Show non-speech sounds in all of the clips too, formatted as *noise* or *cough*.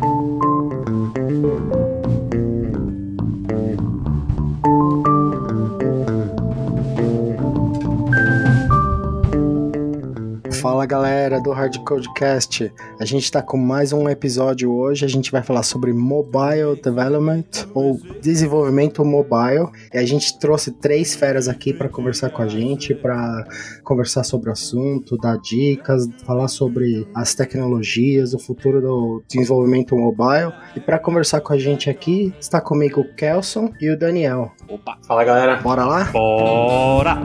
Thank you. Fala galera do Hard Codecast, a gente está com mais um episódio hoje. A gente vai falar sobre mobile development ou desenvolvimento mobile. E a gente trouxe três feras aqui para conversar com a gente, para conversar sobre o assunto, dar dicas, falar sobre as tecnologias, o futuro do desenvolvimento mobile. E para conversar com a gente aqui está comigo o Kelson e o Daniel. Opa, fala galera. Bora lá? Bora!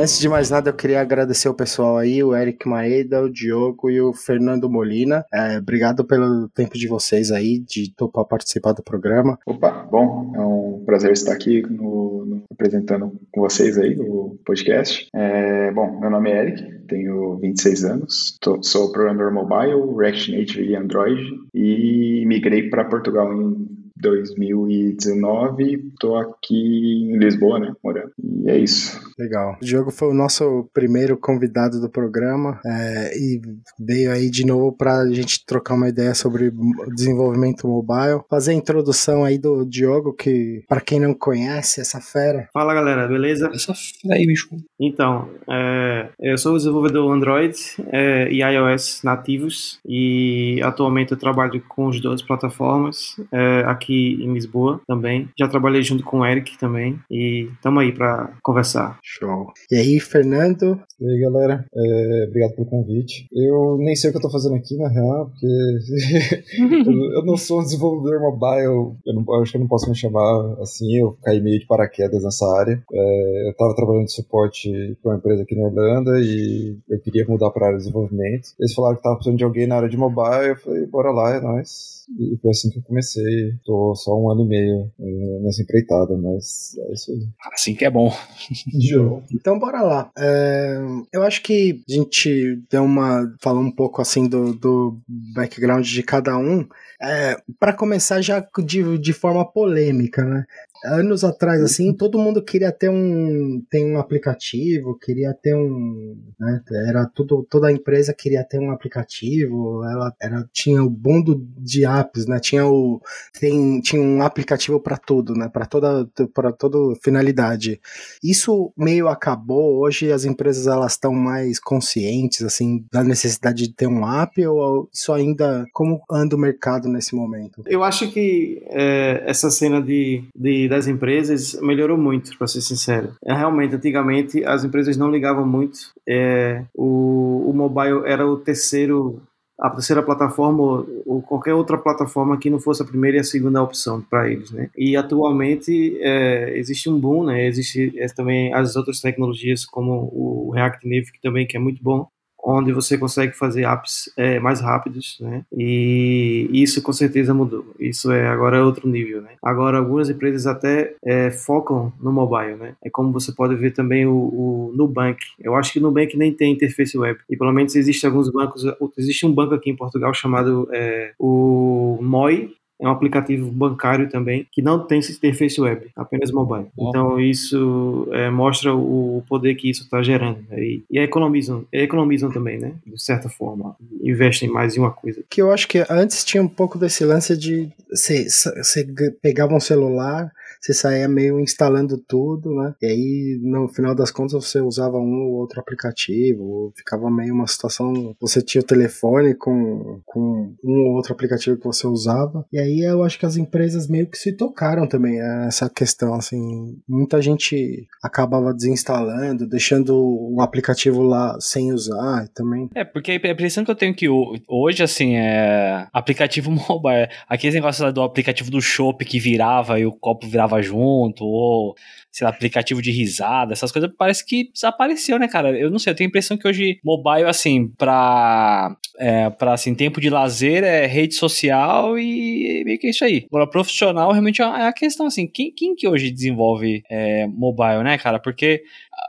Antes de mais nada, eu queria agradecer o pessoal aí, o Eric Maeda, o Diogo e o Fernando Molina. É, obrigado pelo tempo de vocês aí, de topar participar do programa. Opa, bom, é um prazer estar aqui no, no, apresentando com vocês aí o podcast. É, bom, meu nome é Eric, tenho 26 anos, tô, sou programador mobile, React Native e Android e migrei para Portugal em 2019, tô aqui em Lisboa, né, morando. E é isso. Legal. O Diogo foi o nosso primeiro convidado do programa é, e veio aí de novo para a gente trocar uma ideia sobre desenvolvimento mobile. Fazer a introdução aí do Diogo, que para quem não conhece essa fera. Fala galera, beleza? Essa fera aí, bicho. Então, é, eu sou desenvolvedor Android é, e iOS nativos e atualmente eu trabalho com as duas plataformas é, aqui em Lisboa também. Já trabalhei junto com o Eric também e estamos aí para conversar. Show. E aí, Fernando? E aí, galera? É, obrigado pelo convite. Eu nem sei o que eu tô fazendo aqui, na real, porque *laughs* eu, não sou um desenvolvedor mobile. Eu, não, eu acho que eu não posso me chamar assim. Eu caí meio de paraquedas nessa área. É, eu tava trabalhando de suporte para uma empresa aqui na Irlanda e eu queria mudar para área de desenvolvimento. Eles falaram que tava precisando de alguém na área de mobile. Eu falei, bora lá, é nóis. E foi assim que eu comecei. Tô só um ano e meio é, nessa empreitada, mas é isso aí. Assim que é bom. *laughs* então bora lá. É, eu acho que a gente deu uma. falou um pouco assim do, do background de cada um. É, para começar já de, de forma polêmica, né? Anos atrás, assim, todo mundo queria ter um, tem um aplicativo, queria ter um, né, era tudo, toda a empresa queria ter um aplicativo, ela era, tinha o mundo de apps, né, tinha o, tem, tinha um aplicativo para tudo, né, para toda, para toda finalidade. Isso meio acabou, hoje as empresas elas estão mais conscientes, assim, da necessidade de ter um app ou isso ainda, como anda o mercado nesse momento? Eu acho que é, essa cena de, de das empresas melhorou muito, para ser sincero. É, realmente, antigamente, as empresas não ligavam muito. É, o, o mobile era o terceiro a terceira plataforma ou qualquer outra plataforma que não fosse a primeira e a segunda opção para eles, né? E atualmente é, existe um boom, né? Existe é, também as outras tecnologias como o React Native que também que é muito bom onde você consegue fazer apps é, mais rápidos, né? E isso com certeza mudou. Isso é agora outro nível, né? Agora algumas empresas até é, focam no mobile, né? É como você pode ver também o, o, Nubank. Eu acho que o Nubank nem tem interface web. E pelo menos existem alguns bancos. Existe um banco aqui em Portugal chamado é, o MOI, é um aplicativo bancário também que não tem interface web, apenas mobile. Então isso é, mostra o poder que isso está gerando né? e, e economizam, economizam também, né? De certa forma, investem mais em uma coisa. Que eu acho que antes tinha um pouco desse lance de você pegava um celular você saía meio instalando tudo, né? E aí, no final das contas, você usava um ou outro aplicativo, ficava meio uma situação. Você tinha o telefone com, com um ou outro aplicativo que você usava. E aí eu acho que as empresas meio que se tocaram também essa questão, assim. Muita gente acabava desinstalando, deixando o aplicativo lá sem usar também. É, porque a impressão que eu tenho que hoje, assim, é aplicativo *laughs* mobile. Aqueles negócios do aplicativo do Shop que virava e o copo virava junto, ou sei lá, aplicativo de risada, essas coisas, parece que desapareceu, né, cara? Eu não sei, eu tenho a impressão que hoje mobile, assim, pra, é, pra assim, tempo de lazer é rede social e meio que é isso aí. Agora, profissional realmente é a questão, assim, quem, quem que hoje desenvolve é, mobile, né, cara? Porque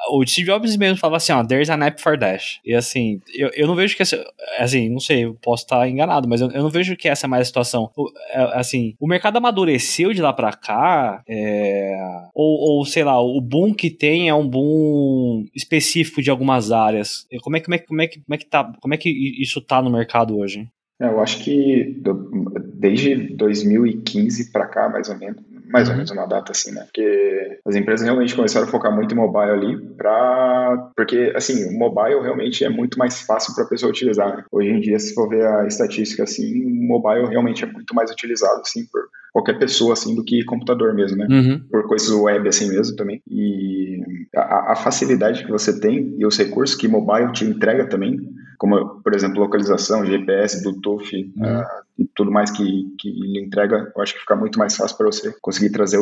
o Steve Jobs mesmo falava assim, ó, there's an app for Dash. E assim, eu, eu não vejo que essa, assim, não sei, eu posso estar enganado, mas eu, eu não vejo que essa é mais a situação. O, é, assim, o mercado amadureceu de lá pra cá, é, ou, ou, sei lá, o boom que tem é um boom específico de algumas áreas. Como é, como é, como é, como é que tá, como é que isso tá no mercado hoje? É, eu acho que desde 2015 para cá, mais ou menos, mais ou uhum. menos uma data assim, né? Porque as empresas realmente começaram a focar muito em mobile ali, pra... porque assim, o mobile realmente é muito mais fácil para a pessoa utilizar. Né? Hoje em dia, se for ver a estatística assim, o mobile realmente é muito mais utilizado assim por qualquer pessoa assim do que computador mesmo, né? Uhum. Por coisas web assim mesmo também. E a, a facilidade que você tem e os recursos que mobile te entrega também como, por exemplo, localização, GPS, Bluetooth uhum. uh, e tudo mais que, que lhe entrega, eu acho que fica muito mais fácil para você conseguir trazer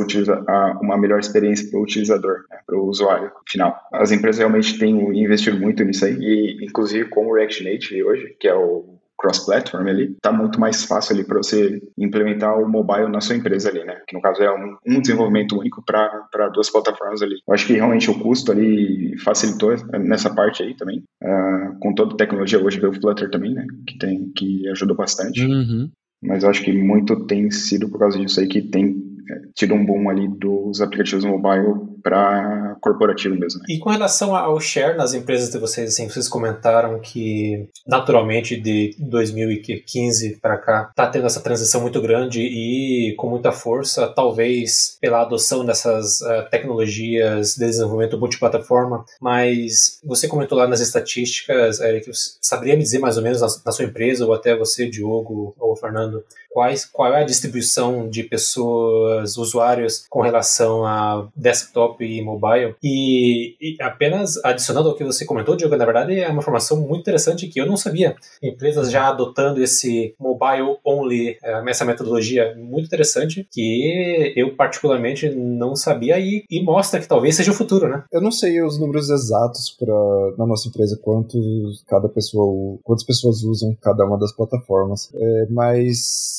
a, uma melhor experiência para o utilizador, né, para o usuário final. As empresas realmente têm investido muito nisso aí, e inclusive com o React Native hoje, que é o cross-platform ali, tá muito mais fácil ali para você implementar o mobile na sua empresa ali, né? Que no caso é um, um desenvolvimento único para duas plataformas ali. Eu acho que realmente o custo ali facilitou nessa parte aí também. Uh, com toda a tecnologia, hoje veio o Flutter também, né? Que, tem, que ajudou bastante. Uhum. Mas eu acho que muito tem sido por causa disso aí que tem tido um boom ali dos aplicativos mobile para corporativo mesmo. Né? E com relação ao share nas empresas de vocês, assim, vocês comentaram que naturalmente de 2015 para cá está tendo essa transição muito grande e com muita força, talvez pela adoção dessas uh, tecnologias de desenvolvimento multiplataforma. Mas você comentou lá nas estatísticas, Eric, saberia me dizer mais ou menos na, na sua empresa ou até você, Diogo ou Fernando, quais, qual é a distribuição de pessoas, usuários, com relação a desktop e mobile. E, e, apenas adicionando ao que você comentou, Diogo, na verdade é uma informação muito interessante que eu não sabia. Empresas já adotando esse mobile only, é, essa metodologia muito interessante que eu particularmente não sabia e, e mostra que talvez seja o futuro, né? Eu não sei os números exatos para na nossa empresa quantos cada pessoa, quantas pessoas usam cada uma das plataformas, é, mas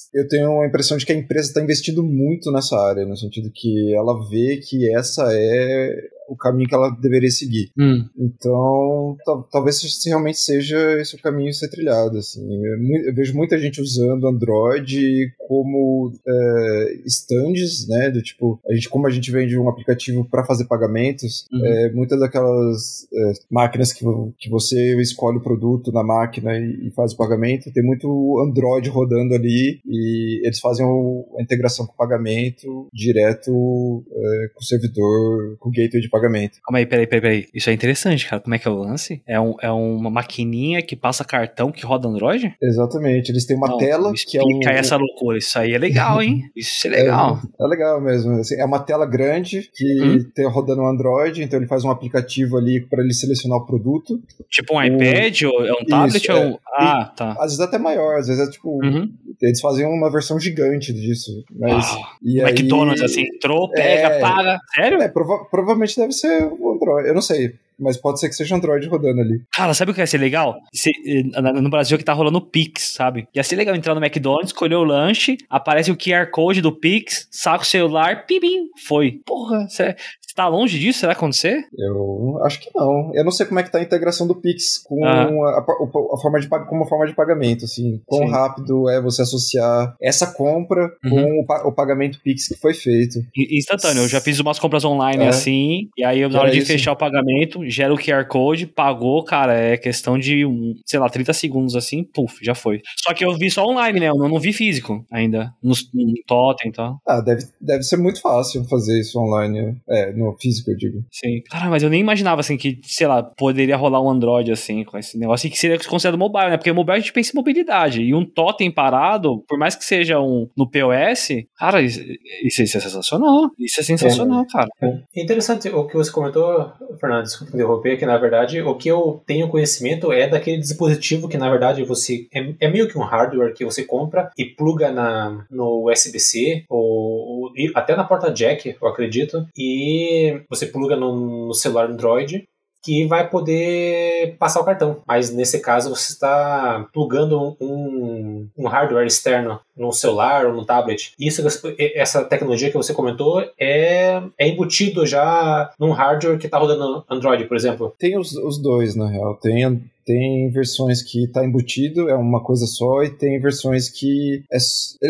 eu tenho a impressão de que a empresa está investindo muito nessa área, no sentido que ela vê que essa é o caminho que ela deveria seguir. Hum. Então, talvez realmente seja esse o caminho a ser trilhado. Assim. Eu, eu vejo muita gente usando Android como é, stands, né? Do tipo, a gente, como a gente vende um aplicativo para fazer pagamentos, uhum. é, muitas daquelas é, máquinas que, que você escolhe o produto na máquina e, e, faz o pagamento, tem muito Android rodando ali e eles fazem o, a integração com o pagamento direto é, com o servidor, com o gateway de pagamento. Calma aí, peraí, peraí, peraí. Isso é interessante, cara. Como é que é o lance? É, um, é uma maquininha que passa cartão que roda Android? Exatamente. Eles têm uma Não, tela que é um. essa loucura. Isso aí é legal, hein? *laughs* Isso é legal. É, é legal mesmo. Assim, é uma tela grande que hum? tem rodando no Android, então ele faz um aplicativo ali para ele selecionar o produto. Tipo um iPad? Ou é um tablet? Isso, ou... É, ah, tá. Às vezes até maior, às vezes é tipo. Uhum. Eles fazem uma versão gigante disso. Mas. e McDonald's, aí... assim, entrou, pega, é, paga. Sério? É, prova provavelmente deve ser o Android. Eu não sei mas pode ser que seja Android rodando ali. Cara, sabe o que ia ser legal? Se, eh, no Brasil que tá rolando o Pix, sabe? Ia ser legal entrar no McDonald's, escolher o lanche, aparece o QR Code do Pix, saca o celular, pim, foi. Porra, você tá longe disso? Será acontecer? Eu acho que não. Eu não sei como é que tá a integração do Pix com ah. a, a, a, forma de, como forma de pagamento, assim. Quão Sim. rápido é você associar essa compra uhum. com o, o, pagamento Pix que foi feito. Instantâneo. Eu já fiz umas compras online é. assim, e aí na hora de isso. fechar o pagamento, gera o QR Code, pagou, cara, é questão de, um, sei lá, 30 segundos assim, puf, já foi. Só que eu vi só online, né? Eu não, não vi físico ainda, no, no totem e tal. Ah, deve, deve ser muito fácil fazer isso online, é, no físico, eu digo. Sim. Cara, mas eu nem imaginava, assim, que, sei lá, poderia rolar um Android, assim, com esse negócio, e que seria considerado mobile, né? Porque mobile a gente pensa em mobilidade, e um totem parado, por mais que seja um no POS, cara, isso, isso é sensacional. Isso é sensacional, é, cara. É interessante o que você comentou, Fernando, desculpa interromper, que na verdade o que eu tenho conhecimento é daquele dispositivo que na verdade você é, é meio que um hardware que você compra e pluga na, no USB-C ou, ou, até na porta jack, eu acredito, e você pluga no, no celular Android que vai poder passar o cartão. Mas nesse caso você está plugando um, um hardware externo no celular ou no tablet. Isso, essa tecnologia que você comentou é, é embutido já num hardware que está rodando Android, por exemplo. Tem os, os dois, na real. Tem tem versões que está embutido, é uma coisa só, e tem versões que é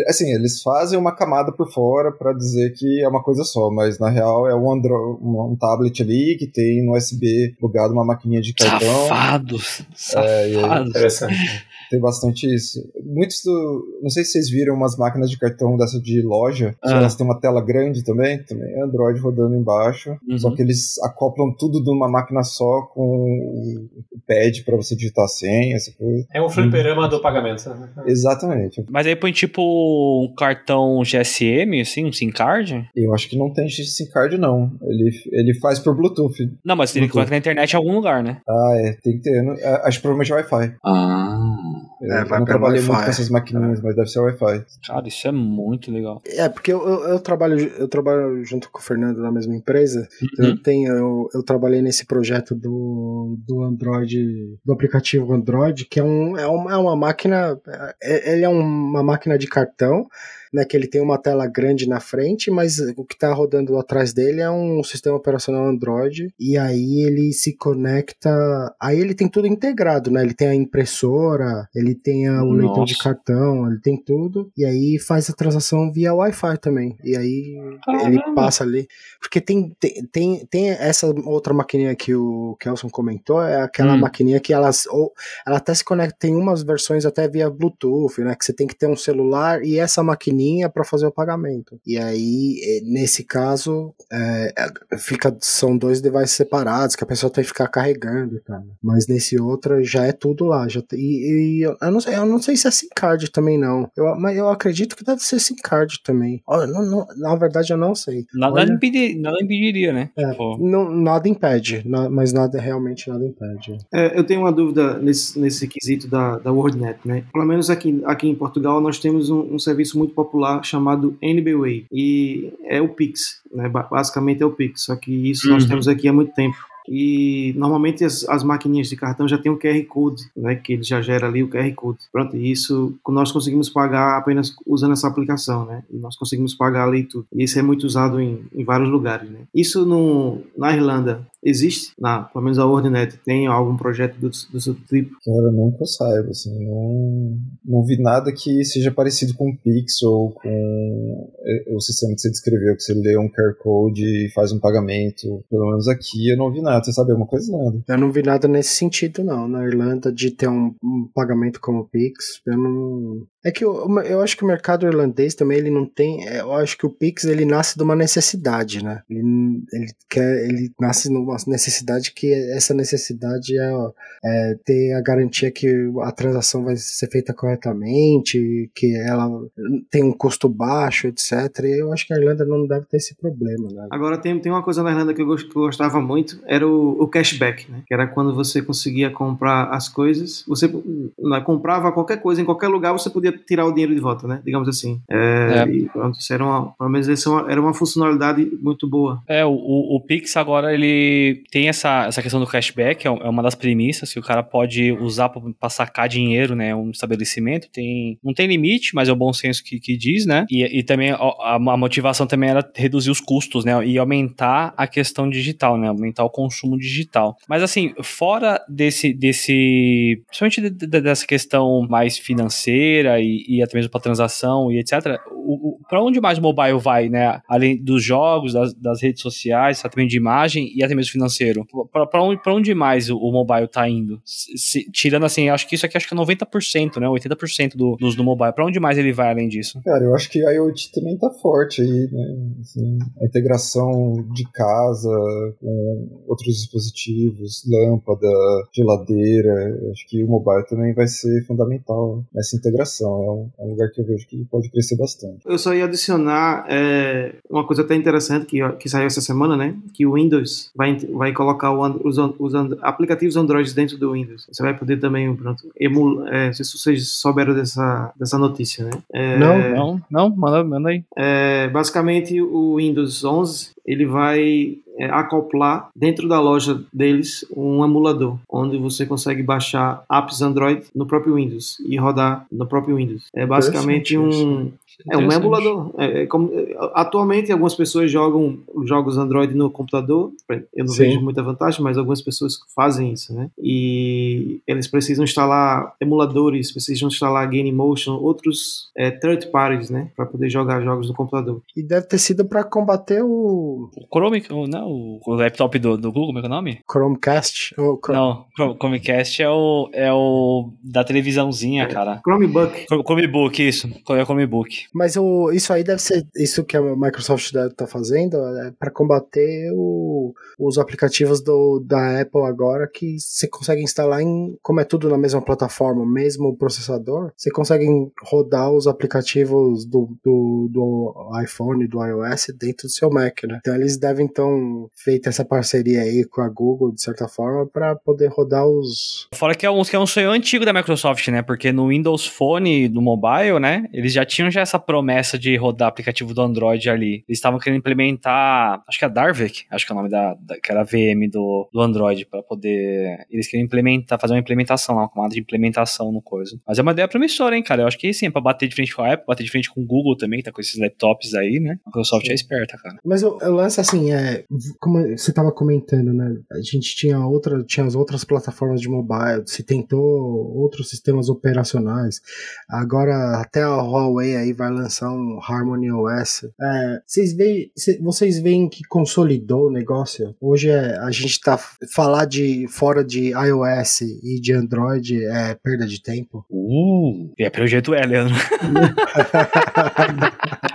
assim, eles fazem uma camada por fora para dizer que é uma coisa só, mas na real é um, Android, um tablet ali que tem no USB plugado uma maquininha de cartão. Safados! Safados! Interessante *laughs* tem bastante isso. Muitos do. Não sei se vocês viram umas máquinas de cartão dessa de loja, ah. elas têm uma tela grande também, também é Android rodando embaixo. Uhum. Só que eles acoplam tudo numa máquina só com o pad para você digitar a senha, essa coisa. É um fliperama uhum. do pagamento. Né? Exatamente. Mas aí põe tipo um cartão GSM, assim, um SIM card? Eu acho que não tem SIM card, não. Ele, ele faz por Bluetooth. Não, mas ele coloca na internet em algum lugar, né? Ah, é, tem que ter. Acho que provavelmente é Wi-Fi. Ah. Eu, é, vai não trabalhei muito com essas maquininhas, é. mas deve ser Wi-Fi. Cara, isso é muito legal. É, porque eu, eu, eu, trabalho, eu trabalho junto com o Fernando na mesma empresa. Uhum. Eu, tenho, eu, eu trabalhei nesse projeto do, do Android, do aplicativo Android, que é, um, é, uma, é uma máquina. É, ele é uma máquina de cartão né, que ele tem uma tela grande na frente, mas o que está rodando atrás dele é um sistema operacional Android, e aí ele se conecta, aí ele tem tudo integrado, né, ele tem a impressora, ele tem a, o leitor de cartão, ele tem tudo, e aí faz a transação via Wi-Fi também, e aí ele passa ali, porque tem, tem, tem, tem, essa outra maquininha que o Kelson comentou, é aquela hum. maquininha que elas, ou, ela até se conecta, tem umas versões até via Bluetooth, né, que você tem que ter um celular, e essa maquininha para fazer o pagamento. E aí, eh, nesse caso, é, fica, são dois devices separados que a pessoa tem que ficar carregando, cara. Mas nesse outro já é tudo lá. Já, e, e eu, não sei, eu não sei se é SIM card também, não. Eu, mas eu acredito que deve ser SIM card também. não, não, na verdade, eu não sei. Nada, Olha, impedir, nada impediria, né? É, tipo... não, nada impede, mas nada realmente nada impede. É, eu tenho uma dúvida nesse, nesse quesito da, da WordNet, né? Pelo menos aqui, aqui em Portugal, nós temos um, um serviço muito popular popular chamado NBWay e é o Pix, né? basicamente é o Pix, só que isso uhum. nós temos aqui há muito tempo. E normalmente as, as maquininhas de cartão já tem um QR Code, né, que ele já gera ali o QR Code. Pronto, e isso nós conseguimos pagar apenas usando essa aplicação, né? E nós conseguimos pagar ali tudo. E isso é muito usado em, em vários lugares, né? Isso no, na Irlanda existe, na, pelo menos a Ordnet, tem algum projeto do, do seu tipo? Cara, nunca saiba, assim, não, não vi nada que seja parecido com o Pix ou com é, o sistema que você descreveu, que você lê um QR Code e faz um pagamento. Pelo menos aqui eu não vi nada. Você sabe alguma coisa? Nada. Eu não vi nada nesse sentido, não. Na Irlanda, de ter um, um pagamento como o Pix, eu não, é que eu, eu acho que o mercado irlandês também ele não tem. É, eu acho que o Pix ele nasce de uma necessidade, né? Ele, ele quer, ele nasce numa necessidade que essa necessidade é, é, ter a garantia que a transação vai ser feita corretamente, que ela tem um custo baixo, etc. E eu acho que a Irlanda não deve ter esse problema, né? Agora tem, tem uma coisa na Irlanda que eu, que eu gostava muito, era o, o, cashback, né? Que era quando você conseguia comprar as coisas, você né, comprava qualquer coisa em qualquer lugar, você podia tirar o dinheiro de volta, né? Digamos assim. É, é. E pronto, isso era uma, pelo menos isso era uma funcionalidade muito boa. É, o, o, Pix agora ele tem essa, essa questão do cashback, é, é uma das premissas que o cara pode usar para sacar dinheiro, né? Um estabelecimento tem não tem limite, mas é o bom senso que, que diz, né? E, e também a, a, motivação também era reduzir os custos, né? E aumentar a questão digital, né? Aumentar o consumo digital. Mas assim, fora desse desse principalmente de, de, dessa questão mais financeira e, e até mesmo para transação e etc. Para onde mais o mobile vai, né? Além dos jogos, das, das redes sociais, até mesmo de imagem e até mesmo financeiro. Para onde, onde mais o, o mobile está indo? Se, tirando assim, acho que isso aqui acho que é 90%, né? 80% do, do uso do mobile. Para onde mais ele vai além disso? Cara, eu acho que a IoT também tá forte aí, né? Assim, a integração de casa com outros dispositivos, lâmpada, geladeira. Acho que o mobile também vai ser fundamental nessa integração é um, é um, lugar que eu vejo que pode crescer bastante. Eu só ia adicionar é, uma coisa até interessante que, que saiu essa semana, né? Que o Windows vai, vai colocar o, os, os aplicativos Android dentro do Windows. Você vai poder também, pronto, emular. É, se vocês souberam dessa, dessa notícia, né? É, não, não, não, manda, manda aí. É, basicamente, o Windows 11 ele vai acoplar dentro da loja deles um emulador, onde você consegue baixar apps Android no próprio Windows e rodar no próprio Windows. É basicamente um é um emulador. É, é como, atualmente, algumas pessoas jogam jogos Android no computador. Eu não Sim. vejo muita vantagem, mas algumas pessoas fazem isso, né? E eles precisam instalar emuladores, precisam instalar Motion, outros é, third parties, né? Para poder jogar jogos no computador. E deve ter sido para combater o. O Chrome, não, o laptop do, do Google, como é, é o nome? Chromecast? Ou Chrome... Não, Chromecast é o, é o da televisãozinha, cara. Chromebook. Chromebook, isso. É o Chromebook. Mas o, isso aí deve ser. Isso que a Microsoft deve estar tá fazendo é para combater o, os aplicativos do, da Apple agora que você consegue instalar em. Como é tudo na mesma plataforma, mesmo processador, você consegue rodar os aplicativos do, do, do iPhone, do iOS dentro do seu Mac, né? Então eles devem então feito essa parceria aí com a Google, de certa forma, para poder rodar os. Fora que é, um, que é um sonho antigo da Microsoft, né? Porque no Windows Phone, no mobile, né? Eles já tinham já essa promessa de rodar aplicativo do Android ali. Eles estavam querendo implementar, acho que é a Darvik, acho que é o nome da, da que era a VM do, do Android, para poder. Eles queriam implementar, fazer uma implementação lá, uma camada de implementação no coisa. Mas é uma ideia promissora, hein, cara? Eu acho que sim, é pra bater de frente com a Apple, bater de frente com o Google também, que tá com esses laptops aí, né? A Microsoft sim. é esperta, cara. Mas o, o lance, assim, é. Como você tava comentando, né? A gente tinha outra, tinha as outras plataformas de mobile, se tentou outros sistemas operacionais. Agora até a Huawei aí vai lançar um Harmony OS. É, vocês, veem, vocês veem que consolidou o negócio? Hoje é, a gente tá falar de fora de iOS e de Android é perda de tempo. Uh, é pelo jeito é, Leandro. *laughs* *laughs*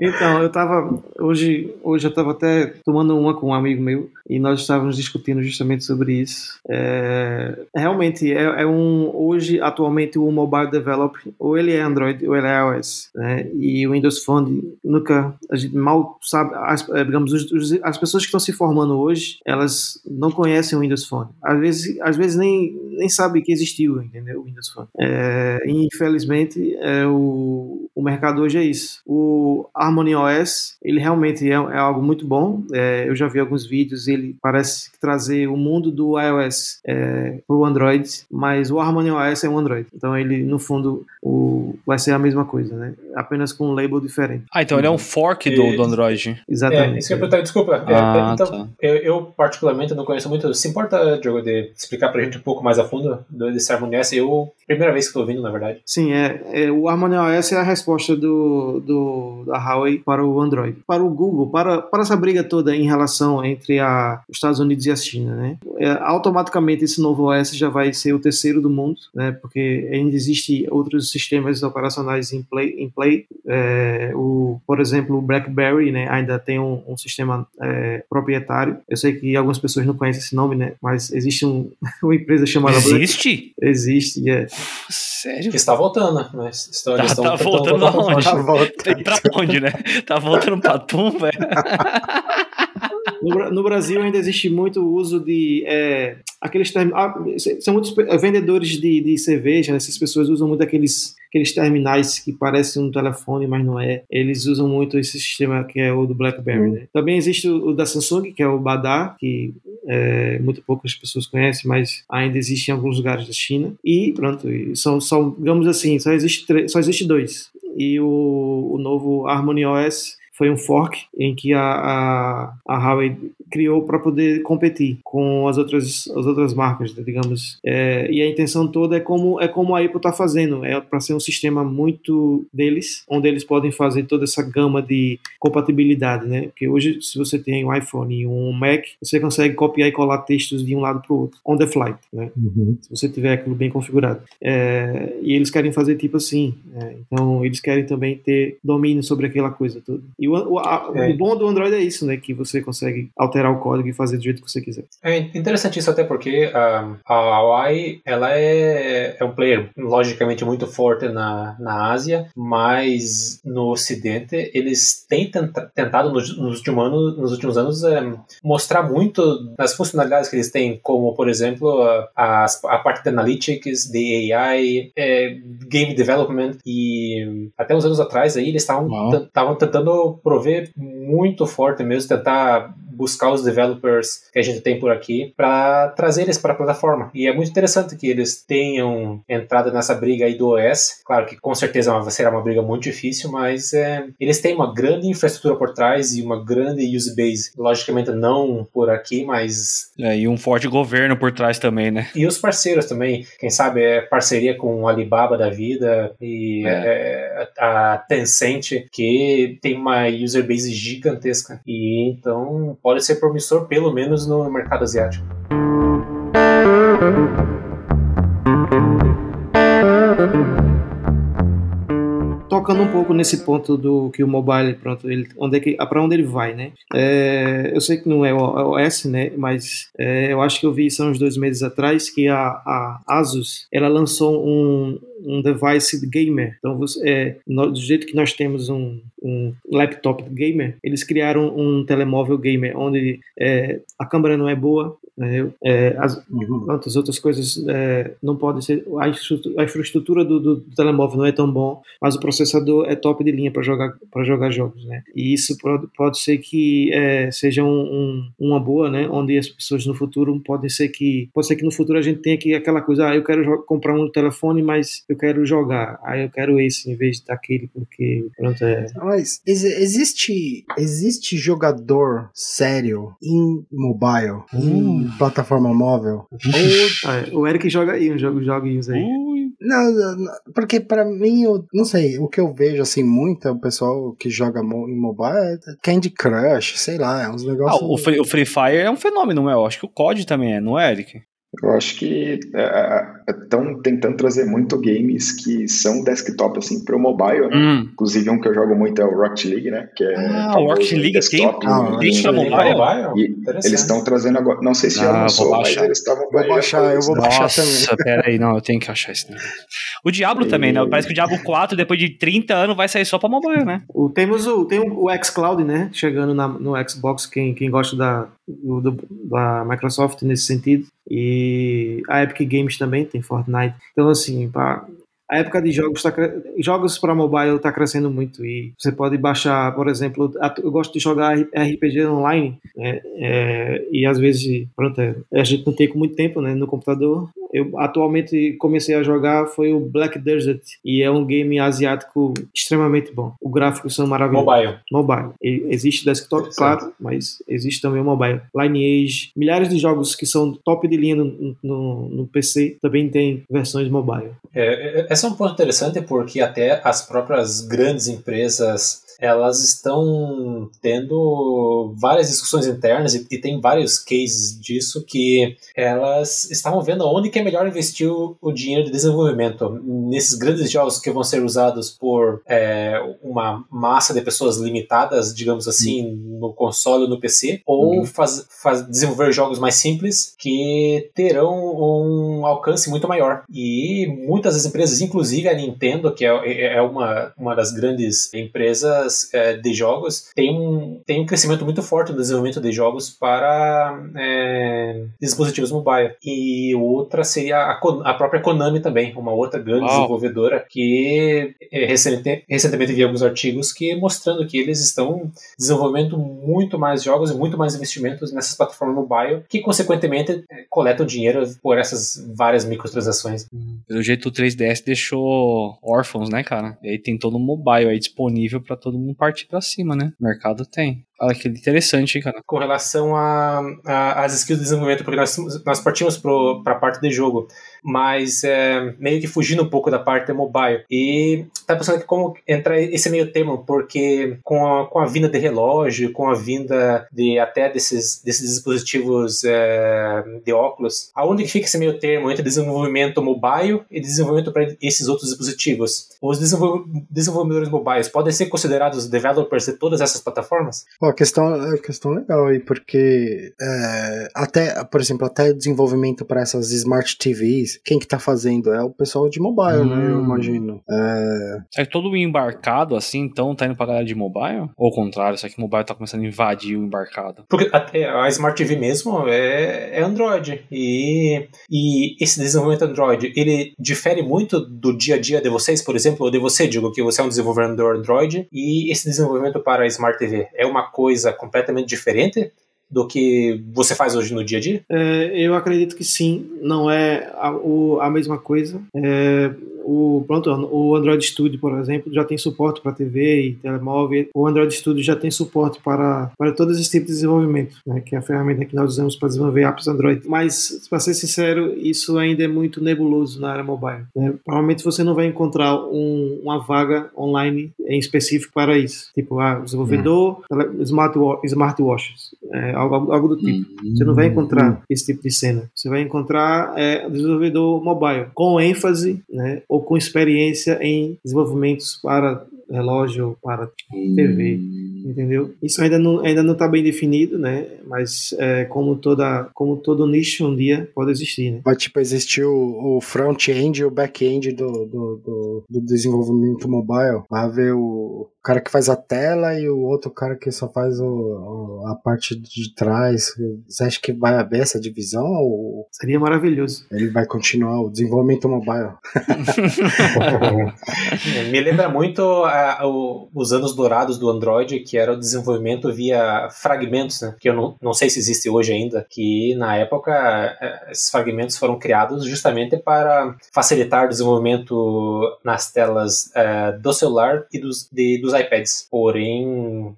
Então, eu tava. Hoje, hoje eu tava até tomando uma com um amigo meu e nós estávamos discutindo justamente sobre isso. É, realmente, é, é, um. Hoje, atualmente, o mobile developer, ou ele é Android ou ele é iOS. Né? E o Windows Phone nunca. A gente mal sabe. As, é, digamos, os, os, as pessoas que estão se formando hoje, elas não conhecem o Windows Phone. Às vezes, às vezes nem, nem sabem que existiu, entendeu? O Windows Phone. É, infelizmente, é, o, o mercado hoje é isso. O, a Harmony OS, ele realmente é, é algo muito bom. É, eu já vi alguns vídeos, ele parece trazer o mundo do iOS é, para o Android, mas o Harmony OS é um Android. Então ele, no fundo, o, vai ser a mesma coisa, né? Apenas com um label diferente. Ah, então ele é um fork do, do Android. Exatamente. É, isso que eu perguntar, desculpa. É, ah, então, tá. eu, eu, particularmente não conheço muito. Se importa, Diogo, de explicar pra gente um pouco mais a fundo desse Harmony OS? Eu, primeira vez que estou ouvindo, na verdade. Sim, é, é, o Harmony OS é a resposta do, do da Huawei para o Android. Para o Google, para, para essa briga toda em relação entre a, os Estados Unidos e a China, né? É, automaticamente esse novo OS já vai ser o terceiro do mundo, né? Porque ainda existe outros sistemas operacionais em play, em play. É, o, por exemplo, o BlackBerry, né? Ainda tem um, um sistema é, proprietário. Eu sei que algumas pessoas não conhecem esse nome, né? Mas existe um, *laughs* uma empresa chamada existe? Black... Existe, é. Sério? Que está voltando, né? Mas estão, tá, estão, tá voltando aonde? Tá voltando. pra onde, né? *laughs* Tá voltando pra tum, velho. *laughs* No, no, Brasil ainda existe muito uso de é, aqueles termos. Ah, são muitos vendedores de, de cerveja, né? essas pessoas usam muito aqueles, aqueles terminais que parecem um telefone, mas não é. Eles usam muito esse sistema que é o do BlackBerry. Uhum. Né? Também existe o, o, da Samsung, que é o Badar, que é, muito poucas pessoas conhecem, mas ainda existe em alguns lugares da China. E pronto, são, são digamos assim, só existe, só existe dois. E o, o novo Harmony OS foi um fork em que a, a, a Huawei criou para poder competir com as outras, as outras marcas, né, digamos. É, e a intenção toda é como, é como a Apple está fazendo, é para ser um sistema muito deles, onde eles podem fazer toda essa gama de compatibilidade, né? Porque hoje, se você tem um iPhone e um Mac, você consegue copiar e colar textos de um lado para o outro, on the fly, né? Uhum. Se você tiver aquilo bem configurado. É, e eles querem fazer tipo assim, né? então eles querem também ter domínio sobre aquela coisa toda. E o, a, é. o bom do Android é isso, né? Que você consegue alterar o código e fazer do jeito que você quiser. É interessante isso até porque a, a Huawei ela é, é um player logicamente muito forte na, na Ásia, mas no Ocidente eles têm tentado nos, nos, últimos anos, nos últimos anos é, mostrar muito das funcionalidades que eles têm, como por exemplo a, a parte de analytics, de AI, é, game development e até uns anos atrás aí eles estavam tentando prover muito forte mesmo, tentar buscar os developers que a gente tem por aqui para trazer eles para a plataforma. E é muito interessante que eles tenham entrado nessa briga aí do OS. Claro que com certeza será uma briga muito difícil, mas é, eles têm uma grande infraestrutura por trás e uma grande user base. Logicamente não por aqui, mas. É, e um forte governo por trás também, né? E os parceiros também. Quem sabe é parceria com o Alibaba da vida e é. É, a Tencent, que tem uma user base gigantesca. E então pode ser promissor, pelo menos no mercado asiático. Tocando um pouco nesse ponto do que o mobile, pronto, ele, onde é que, para onde ele vai, né? É, eu sei que não é o OS, né? Mas é, eu acho que eu vi isso há uns dois meses atrás que a, a Asus ela lançou um, um device gamer. Então, você, é, no, do jeito que nós temos um, um laptop gamer, eles criaram um telemóvel gamer onde é, a câmera não é boa, né? é, as, uhum. as outras coisas é, não podem ser. A infraestrutura, a infraestrutura do, do, do, telemóvel não é tão bom, mas o processador é top de linha para jogar para jogar jogos, né? E isso pode, pode ser que é, seja um, um, uma boa, né? Onde as pessoas no futuro podem ser que pode ser que no futuro a gente tenha que aquela coisa, ah, eu quero comprar um telefone, mas eu quero jogar, aí eu quero esse em vez daquele porque pronto é. Mas ex existe existe jogador sério em mobile, hum. Plataforma móvel? Ah, o Eric joga aí, um jogo joguinhos aí. Não, não, porque para mim, eu não sei, o que eu vejo assim muito é o pessoal que joga em mobile é Candy Crush, sei lá, é uns negócios. Ah, o, Free, o Free Fire é um fenômeno, não é? Eu acho que o COD também é, não é, Eric? Eu acho que estão é, é, tentando trazer muito games que são desktop assim para o mobile, né? Hum. Inclusive um que eu jogo muito é o Rocket League, né? Que é ah, o Rocket League desktop, tem, ah, para mobile. Eles estão trazendo agora, não sei se já ah, lançou, mas eles estavam Vou baixar, eu vou baixar Nossa, também. pera aí, não, eu tenho que achar isso. O Diablo e... também, né? Parece que o Diablo 4 depois de 30 anos vai sair só para mobile, né? O, temos o tem o, o xCloud, né? Chegando na, no Xbox, quem, quem gosta da do, da Microsoft nesse sentido. E a Epic Games também tem Fortnite. Então, assim, pá, a época de jogos tá, jogos para mobile está crescendo muito e você pode baixar, por exemplo, eu gosto de jogar RPG online né, é, e às vezes pronto, é, a gente não tem com muito tempo né, no computador. Eu atualmente comecei a jogar foi o Black Desert e é um game asiático extremamente bom. Os gráficos são maravilhosos. Mobile. Mobile. E existe desktop, claro, mas existe também o mobile. Lineage, milhares de jogos que são top de linha no, no, no PC também tem versões mobile. É, esse é um ponto interessante porque até as próprias grandes empresas elas estão tendo várias discussões internas e, e, tem vários cases disso que elas estavam vendo onde que é melhor investir o, o dinheiro de desenvolvimento nesses grandes jogos que vão ser usados por é, uma massa de pessoas limitadas, digamos assim, uhum. no console ou no PC, ou uhum. faz, faz, desenvolver jogos mais simples que terão um alcance muito maior. E muitas das empresas, inclusive a Nintendo, que é, é uma, uma das grandes empresas é, de jogos tem um, tem um crescimento muito forte no desenvolvimento de jogos para é, dispositivos mobile. E outra seria a, a, própria Konami também, uma outra grande Uau. desenvolvedora que é, recentemente, recentemente vi alguns artigos que mostrando que eles estão desenvolvendo muito mais jogos e muito mais investimentos nessas plataformas mobile que consequentemente é, coletam dinheiro por essas várias microtransações. Pelo jeito o 3DS deixou órfãos, né, cara? E aí tem todo o mobile aí disponível para todo mundo partir para cima, né? O mercado tem. Olha que interessante, cara. Com relação às skills de desenvolvimento, porque nós, nós partimos para a parte de jogo, mas é, meio que fugindo um pouco da parte mobile. E tá pensando aqui como entrar esse meio termo, porque com a, com a vinda de relógio, com a vinda de até desses, desses dispositivos é, de óculos, aonde que fica esse meio termo entre desenvolvimento mobile e desenvolvimento para esses outros dispositivos? Os desenvolvedores mobiles podem ser considerados developers de todas essas plataformas? a questão, questão legal aí, porque é, até, por exemplo, até desenvolvimento para essas smart TVs vocês, quem que tá fazendo? É o pessoal de mobile, né? Eu Hum. imagino. É, É todo embarcado assim, então tá indo pra galera de mobile? Ou ao contrário, só que o mobile tá começando a invadir o embarcado? Porque até a Smart TV mesmo é, é Android. E, e esse desenvolvimento Android, ele difere muito do dia a dia de vocês, por exemplo, ou de você, digo que você é um desenvolvedor Android, e esse desenvolvimento para a Smart TV é uma coisa completamente diferente do que você faz hoje no dia a dia? É, eu acredito que sim, não é a, o- a mesma coisa. É, o, pronto, o Android Studio, por exemplo, já tem suporte para TV e telemóvel. O Android Studio já tem suporte para, para todos esses tipos de desenvolvimento, né, que é a ferramenta que nós usamos para desenvolver apps Android. Mas, para ser sincero, isso ainda é muito nebuloso na área mobile. né. Provavelmente você não vai encontrar um- uma vaga online em específico para isso. Tipo, ah, desenvolvedor, smartwa- smartwatches, é, algo, algo do tipo. Você não vai encontrar esse tipo de cena. Você vai encontrar é, desenvolvedor mobile, com ênfase, né, ou com experiência em desenvolvimentos para relógio, para TV, entendeu? Isso ainda não ainda não está bem definido, né? Mas é, como toda como todo nicho um dia pode existir, né? vai tipo existir o, o front-end e o back-end do, do, do, do desenvolvimento mobile. Vai haver o cara que faz a tela e o outro cara que só faz o, o- a parte de trás. Você acha que vai haver essa divisão ou Seria maravilhoso. ele vai continuar o desenvolvimento mobile? *laughs* Me lembra muito a- o- os anos dourados do Android, que era o desenvolvimento via fragmentos, né? Que eu não, não sei se existe hoje ainda, que na época eh, esses fragmentos foram criados justamente para facilitar o desenvolvimento nas telas eh, do celular e dos, de- dos iPads. Porém,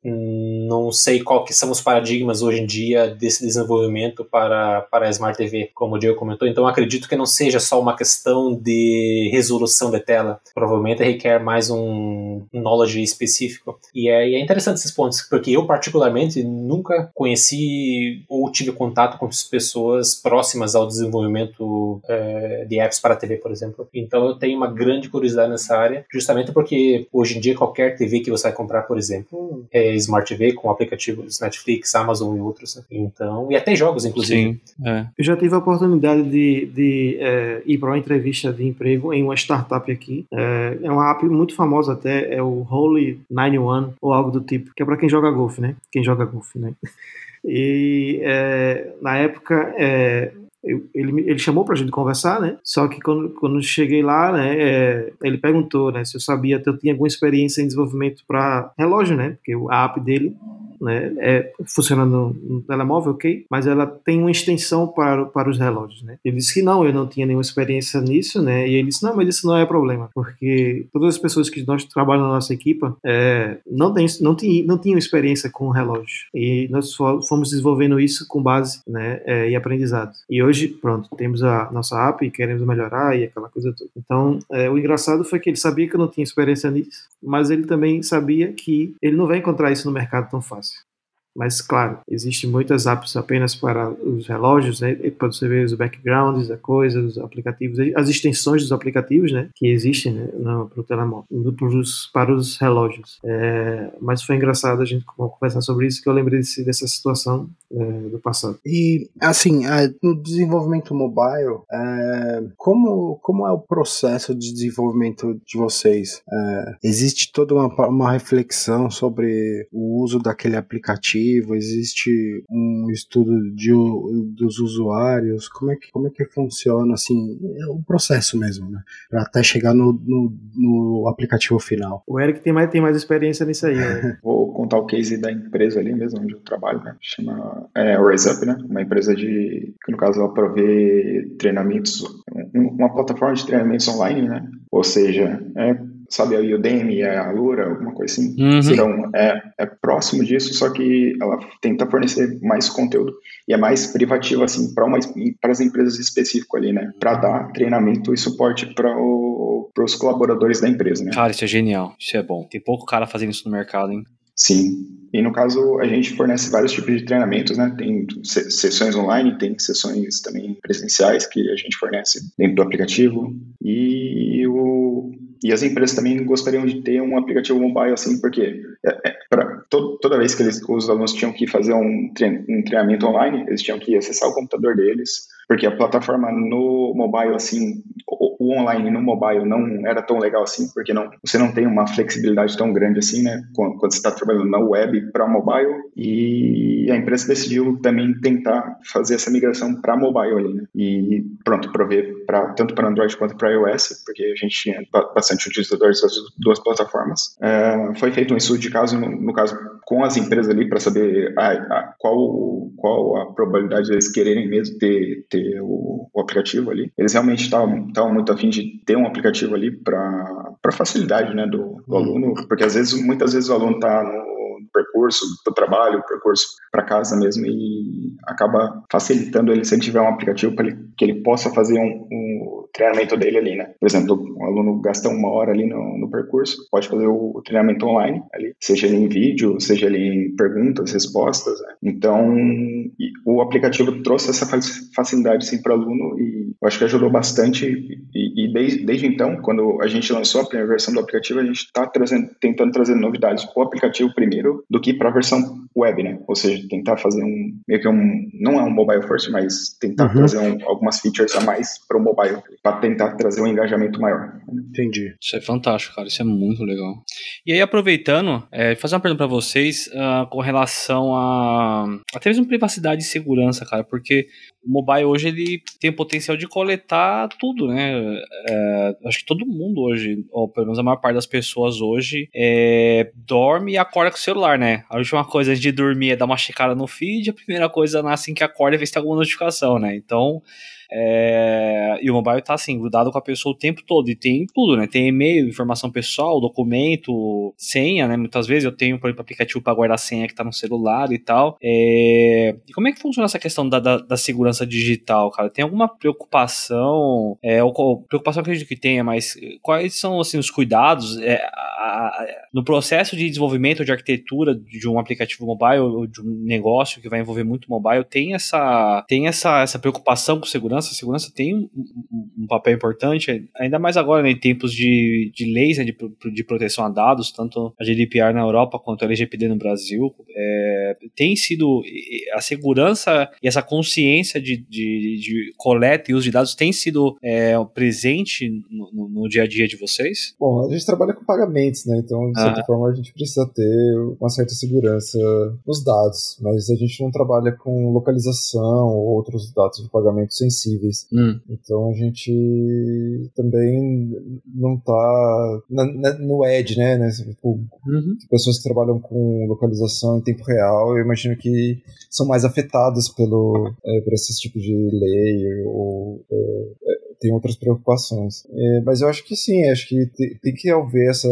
não sei qual que são os paradigmas hoje em dia desse desenvolvimento para, para a Smart TV, como o Diego comentou. Então, acredito que não seja só uma questão de resolução de tela. Provavelmente requer mais um knowledge específico. E é, e é interessante esses pontos, porque eu, particularmente, nunca conheci ou tive contato com pessoas próximas ao desenvolvimento eh, de apps para TV, por exemplo. Então, eu tenho uma grande curiosidade nessa área, justamente porque hoje em dia qualquer TV que você vai comprar, por exemplo, é Smart TV com aplicativos Netflix, Amazon e outros. né? Então, e até jogos, inclusive. Sim, é. Eu já tive a oportunidade de, de é, ir para uma entrevista de emprego em uma startup aqui. É, é uma app muito famosa até, é o Holy 91 ou algo do tipo, que é para quem joga golfe, né? Quem joga golfe, né? E é, na época é, eu- ele, ele chamou pra gente conversar, né? Só que quando, quando cheguei lá, né, é, ele perguntou, né, se eu sabia, se eu tinha alguma experiência em desenvolvimento para relógio, né? Porque a app dele, né, é, funciona no, no telemóvel, ok? Mas ela tem uma extensão para, para os relógios, né? Ele disse que não, eu não tinha nenhuma experiência nisso, né? E ele disse, não, mas isso não é problema, porque todas as pessoas que nós trabalham na nossa equipa é, não, tem, não, tinham, não tinham experiência com relógio. E nós fo- fomos desenvolvendo isso com base né, é, e aprendizado. E hoje, pronto, temos a nossa app e queremos melhorar e aquela coisa toda. Então, é, o engraçado foi que ele sabia que eu não tinha experiência nisso, mas ele também sabia que ele não vai encontrar isso no mercado tão fácil. Mas, claro, existem muitas apps apenas para os relógios, né? Pode você ver os backgrounds da coisa, os aplicativos, as extensões dos aplicativos, né? Que existem né? para o telemóvel, para os, para os relógios. É, mas foi engraçado a gente conversar sobre isso, que eu lembrei desse, dessa situação é, do passado. E, assim, no desenvolvimento mobile, é, como, como é o processo de desenvolvimento de vocês? É, existe toda uma, uma reflexão sobre o uso daquele aplicativo? Existe um estudo de, dos usuários? Como é, que, como é que funciona, assim, é o processo mesmo, né? Pra até chegar no, no, no aplicativo final. O Eric tem mais, tem mais experiência nisso aí. Né? *laughs* Vou contar o case da empresa ali mesmo onde eu trabalho, né? Chama é, Rise Up, né? Uma empresa de que no caso ela provê treinamentos, um- uma plataforma de treinamentos online, né? Ou seja, é, sabe a Udemy, a Alura, alguma coisa assim. Uhum. Então é, é próximo disso, só que ela tenta fornecer mais conteúdo e é mais privativo assim para as empresas específico ali, né? Para dar treinamento e suporte para os colaboradores da empresa, né? Cara, isso é genial. Isso é bom. Tem pouco cara fazendo isso no mercado, hein? Sim. E no caso, a gente fornece vários tipos de treinamentos, né? Tem se- sessões online, tem sessões também presenciais que a gente fornece dentro do aplicativo. E, o, e as empresas também gostariam de ter um aplicativo mobile assim, porque é, é, pra, to, toda vez que eles, os alunos tinham que fazer um, trein, um treinamento online, eles tinham que acessar o computador deles, porque a plataforma no mobile, assim, o, online no mobile não era tão legal assim, porque não, você não tem uma flexibilidade tão grande assim, né, quando, quando você está trabalhando na web para mobile, e a empresa decidiu também tentar fazer essa migração para mobile ali, né, e pronto, prover pra, tanto para Android quanto para iOS, porque a gente tinha bastante utilizadores das duas plataformas. É, foi feito um estudo de caso, no, no caso, com as empresas ali, para saber a, a, qual, qual a probabilidade deles quererem mesmo ter, ter o, o aplicativo ali. Eles realmente estavam muito afim de ter um aplicativo ali para facilidade né, do, do, aluno, porque às vezes, muitas vezes o aluno está no percurso para o trabalho, percurso para casa mesmo, e acaba facilitando ele se ele tiver um aplicativo para que ele possa fazer um, um, treinamento dele ali, né? Por exemplo, o aluno gasta uma hora ali no, no percurso, pode fazer o, o, treinamento online ali, seja ele em vídeo, seja ele em perguntas, respostas, né? Então, o aplicativo trouxe essa facilidade sim para o aluno e eu acho que ajudou bastante e, e desde, desde então, quando a gente lançou a primeira versão do aplicativo, a gente está tentando trazer novidades para o aplicativo primeiro do que para a versão web, né? Ou seja, tentar fazer um meio que um não é um mobile first, mas tentar uhum. trazer um, algumas features a mais para o mobile para tentar trazer um engajamento maior. Entendi. Isso é fantástico, cara. Isso é muito legal. E aí aproveitando, é, fazer uma pergunta para vocês uh, com relação a até mesmo privacidade e segurança, cara, porque o mobile hoje ele tem o potencial de coletar tudo, né? É, acho que todo mundo hoje, ou pelo menos a maior parte das pessoas hoje, é, dorme e acorda com o celular, né? A última coisa antes de dormir é dar uma checada no feed, a primeira coisa assim que acorda é ver se tem alguma notificação, né? Então, é, e o mobile tá assim, grudado com a pessoa o tempo todo. E tem tudo, né? Tem e-mail, informação pessoal, documento, senha, né? Muitas vezes eu tenho, por exemplo, aplicativo para guardar senha que tá no celular e tal. É, e como é que funciona essa questão da, da, da, segurança digital, cara? Tem alguma preocupação? É, ou, preocupação que acredito que tenha, mas quais são assim, os cuidados é, a, a, no processo de desenvolvimento de arquitetura de um aplicativo mobile ou de um negócio que vai envolver muito mobile? Tem essa, tem essa, essa preocupação com segurança? Segurança. A segurança tem um, um, um papel importante, ainda mais agora né, em tempos de, de leis né, de, de proteção a dados, tanto a GDPR na Europa quanto a LGPD no Brasil. É, tem sido a segurança e essa consciência de, de, de coleta e uso de dados tem sido é, presente no, no, no, dia a dia de vocês? Bom, a gente trabalha com pagamentos, né? Então, de certa ah. forma, a gente precisa ter uma certa segurança nos dados, mas a gente não trabalha com localização ou outros dados de pagamento sensíveis acessíveis. Hum. Então a gente também não tá na, na, no edge, né? né tipo, uhum. Pessoas que trabalham com localização em tempo real, eu imagino que são mais afetadas pelo, é, por esses tipos de lei ou é, tem outras preocupações. É, mas eu acho que sim, acho que tem, tem que haver essa,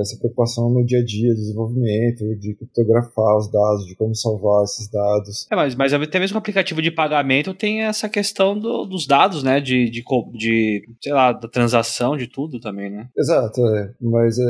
essa preocupação no dia a dia do desenvolvimento, de criptografar os dados, de como salvar esses dados. É, mas, mas até mesmo o aplicativo de pagamento tem essa questão do, dos dados, né? De, de, de, sei lá, da transação, de tudo também, né? Exato, é. mas é,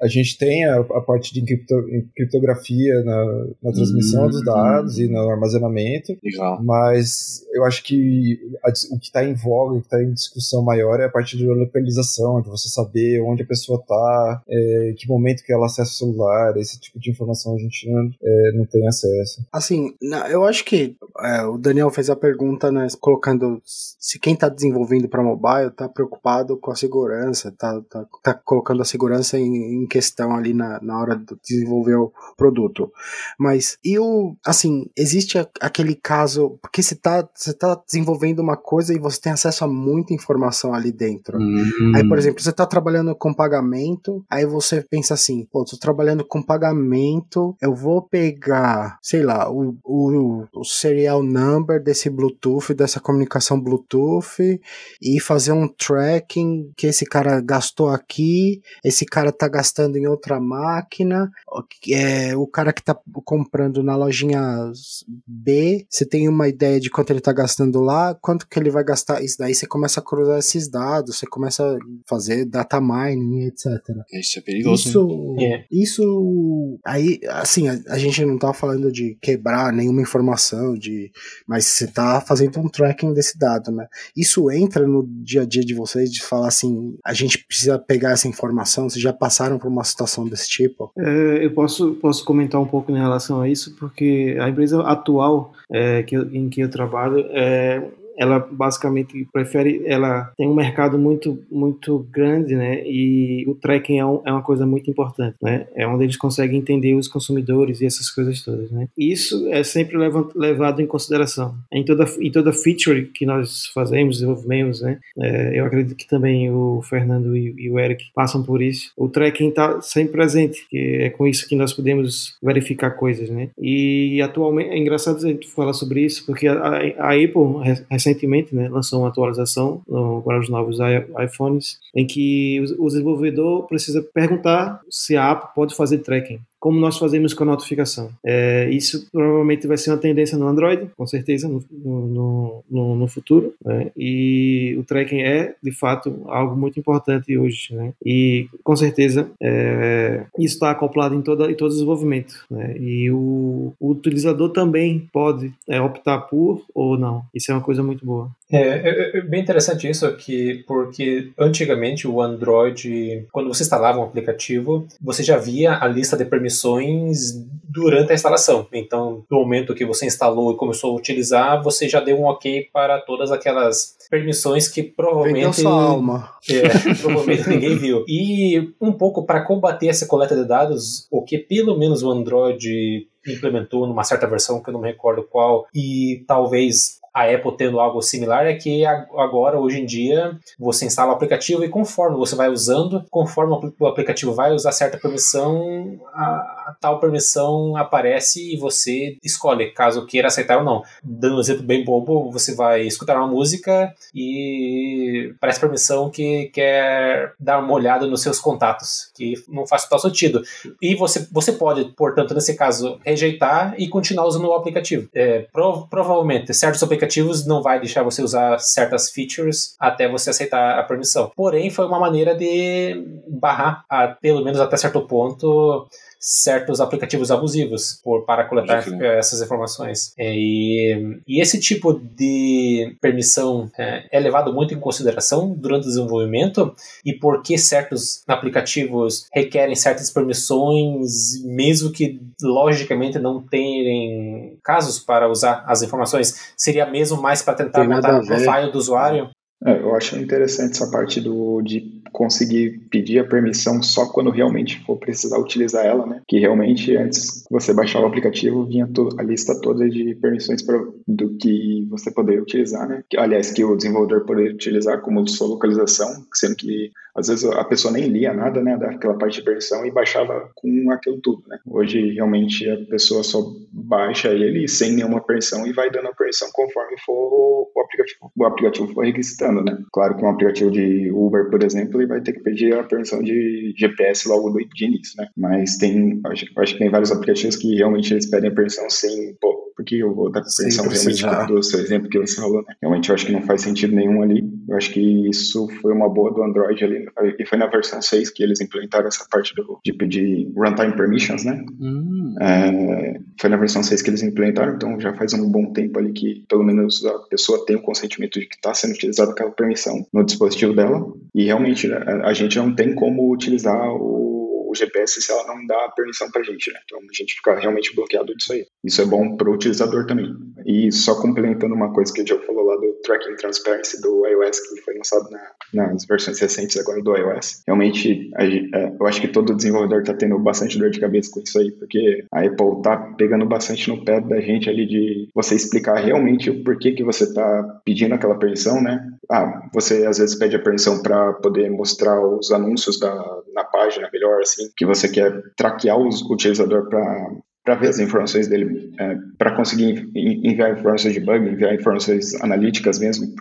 a gente tem a, a parte de cripto, criptografia na, na transmissão dos dados e no armazenamento. Legal. Mas eu acho que a, o que está em voga, o que está em discussão maior é a parte de localização, de você saber onde a pessoa está, é, que momento que ela acessa o celular, esse tipo de informação a gente não, é, não tem acesso. Assim, eu acho que é, o Daniel fez a pergunta, né, colocando se quem está desenvolvendo para mobile está preocupado com a segurança, está tá, tá colocando a segurança em, em, questão ali na, na hora de desenvolver o produto. Mas e o, assim, existe aquele caso, porque você está tá desenvolvendo uma coisa e você tem acesso a muito muita informação ali dentro. Uhum. Aí, por exemplo, você está trabalhando com pagamento, aí você pensa assim, pô, tô trabalhando com pagamento, eu vou pegar, sei lá, o, o, o serial number desse Bluetooth, dessa comunicação Bluetooth, e fazer um tracking que esse cara gastou aqui, esse cara tá gastando em outra máquina, é, o cara que tá comprando na lojinha B, você tem uma ideia de quanto ele tá gastando lá, quanto que ele vai gastar, isso daí você começa começa a cruzar esses dados, você começa a fazer data mining, etc. Isso é perigoso. Isso, é. isso aí, assim, a, a, gente não tá falando de quebrar nenhuma informação, de, mas você tá fazendo um tracking desse dado, né? Isso entra no dia a dia de vocês de falar assim, a gente precisa pegar essa informação, vocês já passaram por uma situação desse tipo? É, eu posso, posso comentar um pouco em relação a isso, porque a empresa atual é, que eu, em que eu trabalho é ela basicamente prefere, ela tem um mercado muito muito grande, né? E o tracking é, um, é uma coisa muito importante, né? É onde eles conseguem entender os consumidores e essas coisas todas, né? Isso é sempre levado em consideração em toda em toda feature que nós fazemos, desenvolvemos, né? É, eu acredito que também o Fernando e, e, o Eric passam por isso. O tracking está sempre presente, que é com isso que nós podemos verificar coisas, né? E atualmente é engraçado a gente falar sobre isso, porque a, a Apple recentemente né, lançou uma atualização no, para os novos iPhones em que o, desenvolvedor precisa perguntar se a Apple pode fazer tracking como nós fazemos com a notificação. É, isso provavelmente vai ser uma tendência no Android, com certeza, no, no, no, no futuro. Né? E o tracking é, de fato, algo muito importante hoje. Né? E, com certeza, é, isso está acoplado em, toda, em todo o desenvolvimento. Né? E o, o, utilizador também pode é, optar por ou não. Isso é uma coisa muito boa. É, é, é, bem interessante isso aqui, porque antigamente o Android, quando você instalava um aplicativo, você já via a lista de permissões durante a instalação. Então, no momento que você instalou e começou a utilizar, você já deu um ok para todas aquelas permissões que provavelmente. sua alma. É, provavelmente ninguém viu. E um pouco para combater essa coleta de dados, o que pelo menos o Android implementou numa certa versão que eu não me recordo qual e talvez a Apple tendo algo similar é que agora, hoje em dia, você instala o aplicativo e conforme você vai usando, conforme o aplicativo vai usar certa permissão, a, tal permissão aparece e você escolhe caso queira aceitar ou não. Dando um exemplo bem bobo, você vai escutar uma música e parece permissão que quer dar uma olhada nos seus contatos, que não faz total sentido. E você, você pode, portanto, nesse caso, rejeitar e continuar usando o aplicativo. É, prov provavelmente, certos aplicativos aplicativos não vai deixar você usar certas features até você aceitar a permissão. Porém, foi uma maneira de barrar, a, pelo menos até certo ponto, certos aplicativos abusivos por, para coletar essas informações. É, e, e, esse tipo de permissão é, é, levado muito em consideração durante o desenvolvimento e porque certos aplicativos requerem certas permissões, mesmo que logicamente não tenham casos para usar as informações, seria mesmo mais para tentar montar o profile do usuário? É, eu acho interessante essa parte do, de conseguir pedir a permissão só quando realmente for precisar utilizar ela, né? Que realmente antes você baixava o aplicativo vinha a lista toda de permissões pra, do que você poderia utilizar, né? Que, aliás, que o desenvolvedor poderia utilizar como sua localização, sendo que às vezes a pessoa nem lia nada, né, daquela parte de versão e baixava com aquilo tudo, né? Hoje realmente a pessoa só baixa ele sem nenhuma permissão e vai dando a permissão conforme for o aplicativo, o aplicativo for registrando, né? Claro que um aplicativo de Uber, por exemplo, ele vai ter que pedir a permissão de GPS logo de início, né? Mas tem, acho, acho que tem vários aplicativos que realmente eles pedem a permissão sem, pô, porque eu vou dar permissão realmente do seu exemplo que você falou, né? Realmente eu acho que não faz sentido nenhum ali. Eu acho que isso foi uma boa do Android ali e foi na versão 6 que eles implementaram essa parte do, de pedir runtime permissions, né? Hum. É, foi na versão 6 que eles implementaram, então já faz um bom tempo ali que pelo menos a pessoa tem o consentimento de que está sendo utilizada aquela permissão no dispositivo dela, e realmente a, a gente não tem como utilizar o GPS se ela não dá permissão para a gente, né? Então a gente fica realmente bloqueado disso aí. Isso é bom para o utilizador também. E só complementando uma coisa que o Joe falou lá do Tracking Transparency do iOS, que foi lançado na, nas versões recentes agora do iOS, realmente a, é, eu acho que todo desenvolvedor está tendo bastante dor de cabeça com isso aí, porque a Apple tá pegando bastante no pé da gente ali de você explicar realmente o porquê que você está pedindo aquela permissão, né? Ah, você às vezes pede a permissão para poder mostrar os anúncios da, na página melhor, assim, que você quer traquear o utilizador para para ver as informações dele, é, para conseguir enviar informações de bug, enviar informações analíticas mesmo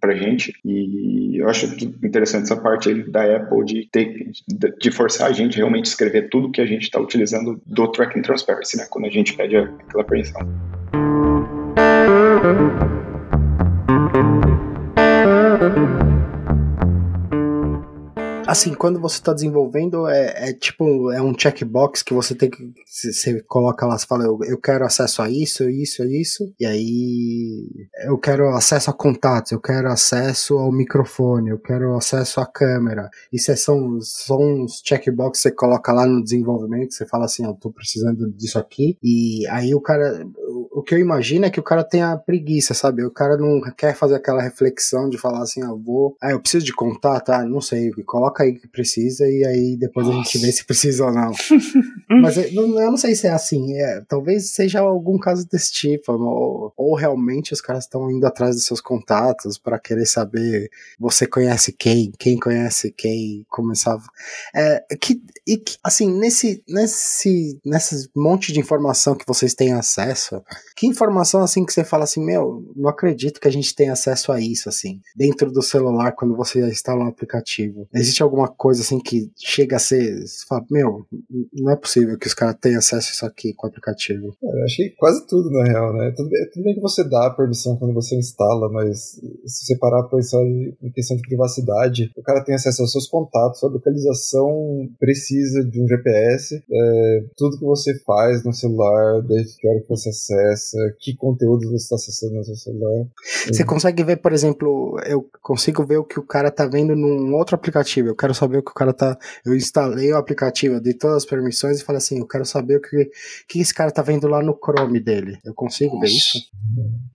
para a gente. E eu acho interessante essa parte da Apple de, ter, de forçar a gente realmente escrever tudo que a gente está utilizando do Tracking Transparency, né, quando a gente pede aquela permissão. Assim, quando você está desenvolvendo, é, é, tipo, é um checkbox que você tem que. Você coloca lá, você fala, eu, eu quero acesso a isso, isso, isso. E aí eu quero acesso a contatos, eu quero acesso ao microfone, eu quero acesso à câmera. Isso é, são, são uns checkbox que você coloca lá no desenvolvimento, você fala assim, eu tô precisando disso aqui. E aí o cara. O que eu imagino é que o cara tenha preguiça, sabe? O cara não quer fazer aquela reflexão de falar assim, ah, vou. Ah, eu preciso de contato, tá? Não sei, coloca aí que precisa e aí depois Nossa. a gente vê se precisa ou não. *laughs* Mas eu, eu, não sei se é assim. É, talvez seja algum caso desse tipo. Ou, ou realmente os caras estão indo atrás dos seus contatos para querer saber você conhece quem, quem conhece quem, começava. É, que, e que, assim, nesse, nesse, nesse monte de informação que vocês têm acesso, que informação assim que você fala assim, meu, não acredito que a gente tenha acesso a isso, assim, dentro do celular quando você instala um aplicativo. Existe alguma coisa assim que chega a ser, você fala, meu, não é possível que os caras tenham acesso a isso aqui com o aplicativo. Eu achei quase tudo, na real, né? Tudo bem, tudo bem que você dá a permissão quando você instala, mas se você parar pra pensar em questão de privacidade, o cara tem acesso aos seus contatos, a localização precisa de um GPS, é, tudo que você faz no celular, desde que hora que você acessa, que conteúdo você está acessando no seu celular. Você consegue ver, por exemplo, eu consigo ver o que o cara tá vendo num outro aplicativo, eu quero saber o que o cara tá. Eu instalei o aplicativo, eu dei todas as permissões e falei assim, eu quero saber o que, que esse cara tá vendo lá no Chrome dele. Eu consigo Nossa. ver isso?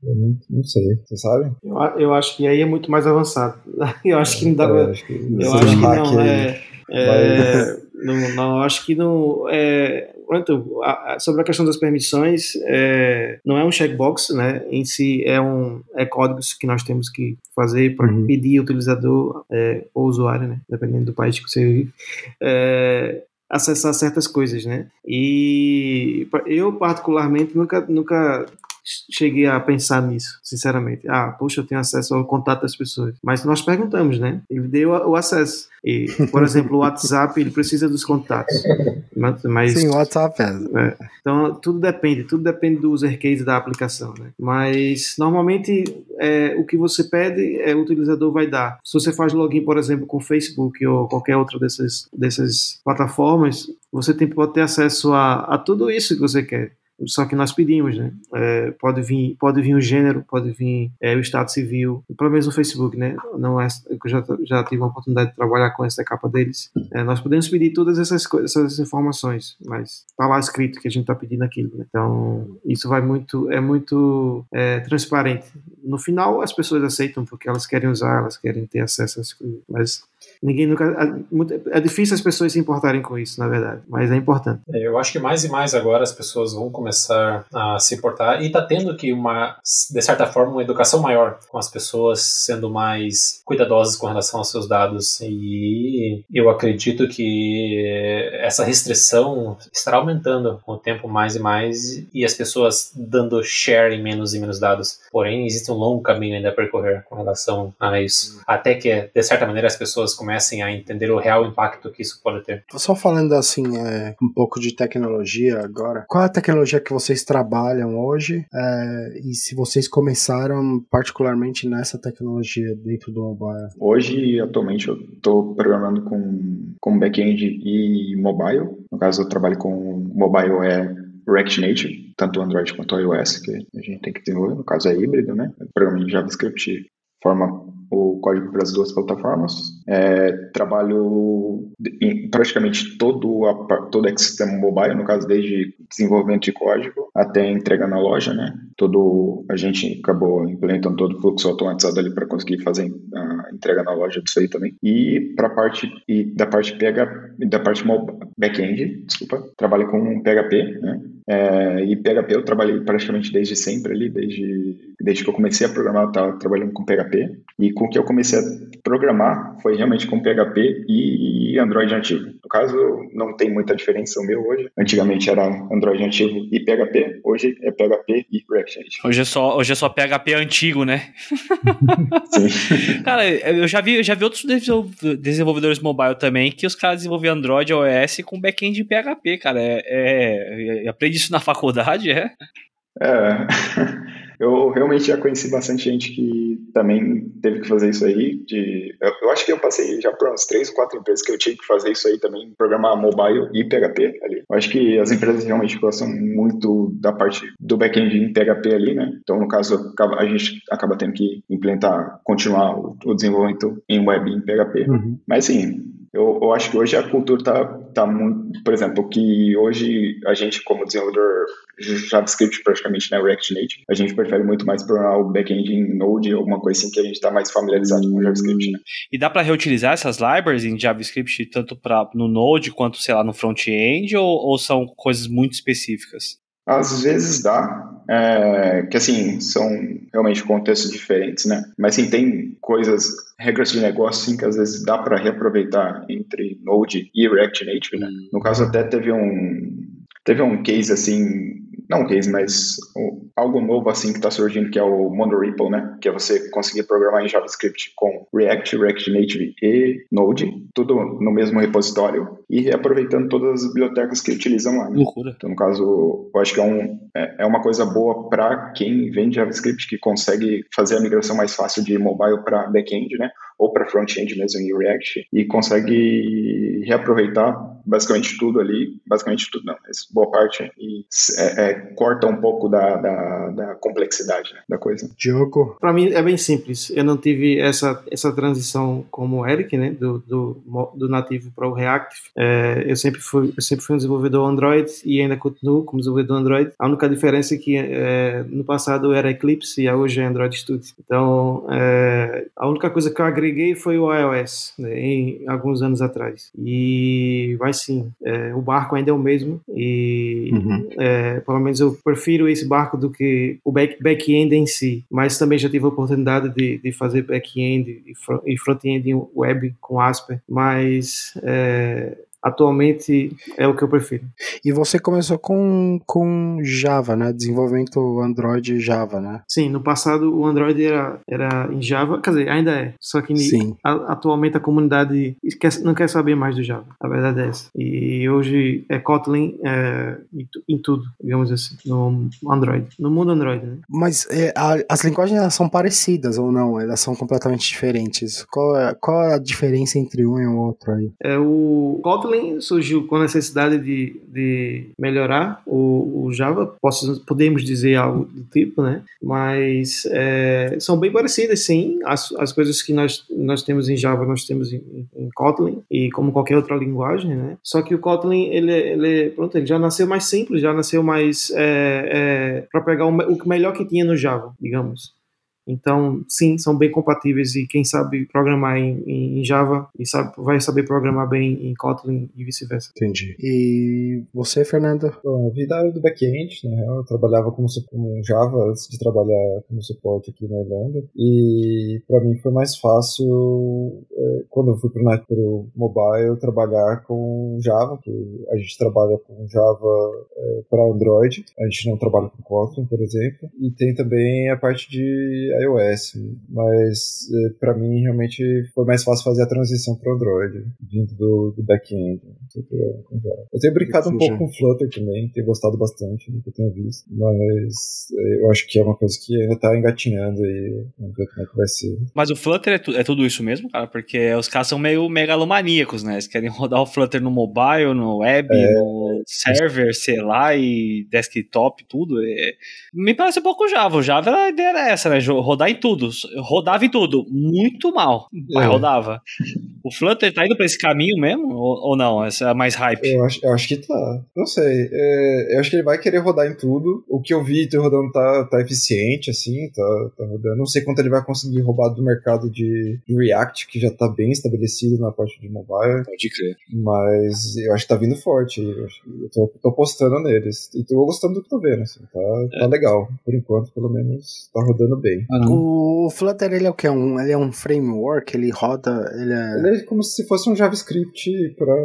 Eu não, não, sei, você sabe? Eu, eu, acho que aí é muito mais avançado. *laughs* Eu acho que não dá é, Eu acho que, eu acho que não. É, é, não, não, acho que não. É, pronto, a, a, sobre a questão das permissões, é, não é um checkbox, né? Em si é um é códigos que nós temos que fazer para uhum. pedir utilizador é, ou usuário, né? Dependendo do país que você vive. É, acessar certas coisas, né? E eu particularmente nunca nunca cheguei a pensar nisso, sinceramente. Ah, poxa, eu tenho acesso ao contato das pessoas. Mas nós perguntamos, né? Ele deu o acesso. E, por *laughs* exemplo, o WhatsApp, ele precisa dos contatos. Mas, Sim, o WhatsApp é. é. Então, tudo depende. Tudo depende do user case da aplicação, né? Mas, normalmente, é, o que você pede, é, o utilizador vai dar. Se você faz login, por exemplo, com o Facebook ou qualquer outra dessas, dessas plataformas, você tem, pode ter acesso a, a tudo isso que você quer só que nós pedimos, né? É, pode vir, pode vir o gênero, pode vir é, o estado civil, pelo menos no Facebook, né? Não é, eu já já tive a oportunidade de trabalhar com essa capa deles. É, nós podemos pedir todas essas coisas, essas informações, mas tá lá escrito que a gente está pedindo aquilo. Né? Então isso vai muito, é muito é, transparente. No final as pessoas aceitam porque elas querem usar, elas querem ter acesso às coisas, mas Ninguém nunca. É difícil as pessoas se importarem com isso, na verdade, mas é importante. É, eu acho que mais e mais agora as pessoas vão começar a se importar e tá tendo que uma, de certa forma, uma educação maior com as pessoas sendo mais cuidadosas com relação aos seus dados. E eu acredito que essa restrição estará aumentando com o tempo mais e mais e as pessoas dando share em menos e menos dados. Porém, existe um longo caminho ainda a percorrer com relação a isso. Até que, de certa maneira, as pessoas comecem a entender o real impacto que isso pode ter. Só falando assim, é, um pouco de tecnologia agora. Qual é a tecnologia que vocês trabalham hoje? É, e se vocês começaram particularmente nessa tecnologia dentro do mobile? Hoje, atualmente, eu estou programando com, com back-end e mobile. No caso, eu trabalho com mobile é React Native, tanto Android quanto iOS, que a gente tem que desenvolver. No caso, é híbrido, né? Programa em JavaScript forma o código para as duas plataformas. É, trabalho em praticamente todo, a, todo o ecossistema mobile, no caso, desde desenvolvimento de código até entrega na loja, né? Todo, a gente acabou implementando todo o fluxo automatizado ali para conseguir fazer a entrega na loja disso aí também. E para parte e da parte PH, da parte back-end, desculpa, trabalho com PHP, né? É, e PHP eu trabalhei praticamente desde sempre ali, desde, desde que eu comecei a programar, eu estava trabalhando com PHP. E com o que eu comecei a programar foi realmente com PHP e Android nativo. No caso, não tem muita diferença o meu hoje. Antigamente era Android nativo e PHP, hoje é PHP e React Native. Hoje é só, hoje é só PHP antigo, né? *laughs* *laughs* Sim. cara, eu já vi, eu já vi outros desenvolvedores mobile também que os caras desenvolviam Android OS com back-end em PHP, cara. É, é, aprendi isso na faculdade, é? É. *laughs* Eu realmente já conheci bastante gente que também teve que fazer isso aí. De, eu, eu acho que eu passei já por umas três ou quatro empresas que eu tive que fazer isso aí também, programar mobile e PHP ali. Eu acho que as empresas realmente gostam muito da parte do back-end em PHP ali, né? Então, no caso, a gente acaba tendo que implementar, continuar o, desenvolvimento em web em PHP. Uhum. Mas sim, Eu, eu acho que hoje a cultura tá, tá muito. Por exemplo, que hoje a gente, como desenvolvedor JavaScript, praticamente, né, React Native, a gente prefere muito mais programar o back-end em Node, alguma coisa assim que a gente está mais familiarizado com JavaScript, né? E dá para reutilizar essas libraries em JavaScript tanto pra, no Node quanto, sei lá, no front-end, ou, ou são coisas muito específicas? Às vezes dá, é, que assim, são realmente contextos diferentes, né? Mas sim, tem coisas, regras de negócio, sim, que às vezes dá para reaproveitar entre Node e React Native, né? No caso, até teve um, teve um case assim não case, mas algo novo assim que está surgindo, que é o MonoRipple, né? Que é você conseguir programar em JavaScript com React, React Native e Node, tudo no mesmo repositório e reaproveitando todas as bibliotecas que utilizam lá. Né? Loucura. Então, no caso, eu acho que é, um, é, é uma coisa boa para quem vende JavaScript, que consegue fazer a migração mais fácil de mobile para back-end, né? Ou para front-end mesmo em React e consegue reaproveitar basicamente tudo ali, basicamente tudo não, mas boa parte e é, é, corta um pouco da, da, da complexidade né, da coisa. Diogo? Para mim é bem simples, eu não tive essa, essa transição como o Eric, né, do, do, do nativo para o React, é, eu, sempre fui, eu sempre fui um desenvolvedor Android e ainda continuo como desenvolvedor Android, a única diferença é que é, no passado era Eclipse e hoje é Android Studio, então é, a única coisa que eu agreguei foi o iOS, né, em alguns anos atrás, e vai sim, é, o barco ainda é o mesmo e uhum. é, pelo menos eu prefiro esse barco do que o back-end back em si, mas também já tive a oportunidade de, de fazer back-end e front-end web com Asper, mas é, atualmente é o que eu prefiro. E você começou com, com Java, né? Desenvolvimento Android Java, né? Sim, no passado o Android era, era em Java, quer dizer, ainda é. Só que Sim. A, atualmente a comunidade não quer saber mais do Java. A verdade é essa. E hoje é Kotlin é, em, tudo, digamos assim, no Android. No mundo Android, né? Mas é, a, as linguagens são parecidas ou não? Elas são completamente diferentes. Qual é, qual é a diferença entre um e o outro aí? É o Kotlin Kotlin surgiu com a necessidade de, de melhorar o, o Java, posso, podemos dizer algo do tipo, né? Mas é, são bem parecidas, sim. As, as coisas que nós, nós temos em Java, nós temos em, em Kotlin, e como qualquer outra linguagem, né? Só que o Kotlin, ele, ele, pronto, ele já nasceu mais simples, já nasceu mais é, é, para pegar o, o melhor que tinha no Java, digamos. Então, sim, são bem compatíveis e quem sabe programar em, em Java e sabe, vai saber programar bem em Kotlin e vice-versa. Entendi. E você, Fernando? Bom, a vida do back-end, na real, eu trabalhava como, como Java antes de trabalhar como suporte aqui na Irlanda e para mim foi mais fácil é, quando eu fui para o mobile trabalhar com Java, que a gente trabalha com Java é, para Android, a gente não trabalha com Kotlin, por exemplo, e tem também a parte de iOS, mas é, para mim realmente foi mais fácil fazer a transição para Android, vindo do, do back-end. Eu tenho brincado um pouco com Flutter também, tenho gostado bastante do que eu tenho visto, mas é, eu acho que é uma coisa que ainda tá engatinhando aí, vamos ver como é que vai ser. Mas o Flutter é, tu, é tudo isso mesmo, cara? Porque os caras são meio megalomaníacos, né? Eles querem rodar o Flutter no mobile, no web, é, no server, sei lá, e desktop, tudo. É... Me parece um pouco Java. O Java, a ideia era essa, né? Rodar em tudo. Rodava em tudo. Muito mal. Mas é. rodava. O Flutter tá indo pra esse caminho mesmo? Ou, ou não? Essa é mais hype? Eu acho, eu acho que tá. Não sei. É, eu acho que ele vai querer rodar em tudo. O que eu vi tá rodando tá, tá eficiente, assim. Tá, tá rodando. Não sei quanto ele vai conseguir roubar do mercado de, de React, que já tá bem estabelecido na parte de mobile. Pode crer. Mas eu acho que tá vindo forte. Eu, eu tô, tô postando neles. E tô gostando do que tô vendo, assim. Tá, é. tá legal. Por enquanto, pelo menos, tá rodando bem. O Flutter ele é o que? Um, ele é um framework, ele roda. Ele é... ele é como se fosse um JavaScript para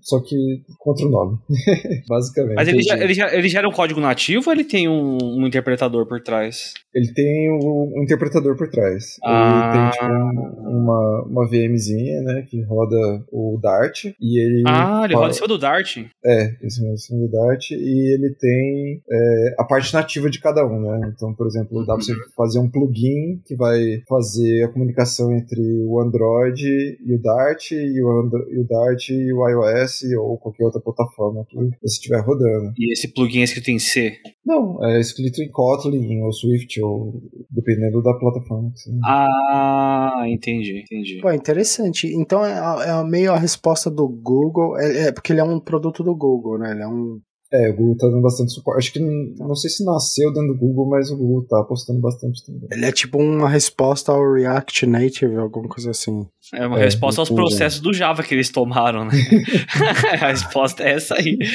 só que contra o nome, *laughs* basicamente. Mas ele já, ele, já, ele gera um código nativo ou ele tem um, um interpretador por trás? Ele tem um, um interpretador por trás. Ah. Ele tem tipo uma, uma VMzinha, né, que roda o Dart e ele. Ah, ele roda em cima do Dart. É, em cima do Dart e ele tem é, a parte nativa de cada um, né? Então, por exemplo, dá pra você fazer um plugin que vai fazer a comunicação entre o Android e o Dart e o, Andro- e o Dart e o iOS ou qualquer outra plataforma que você estiver rodando. E esse plugin é escrito em C. Não, é escrito em Kotlin ou Swift ou dependendo da plataforma. que você- Ah, entendi, entendi. Pô, interessante. Então é, a- é meio a resposta do Google. É, é porque ele é um produto do Google, né? Ele é um. É, o Google tá dando bastante suporte. Acho que não, não sei se nasceu dentro do Google, mas o Google tá apostando bastante também. Ele é tipo uma resposta ao React Native, alguma coisa assim. É uma É, resposta aos muito bom. processos do Java que eles tomaram, né? *laughs* *laughs* a resposta é essa aí. *laughs*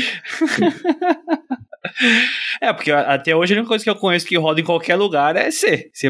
*laughs* É, porque até hoje a única coisa que eu conheço que roda em qualquer lugar é C. C, é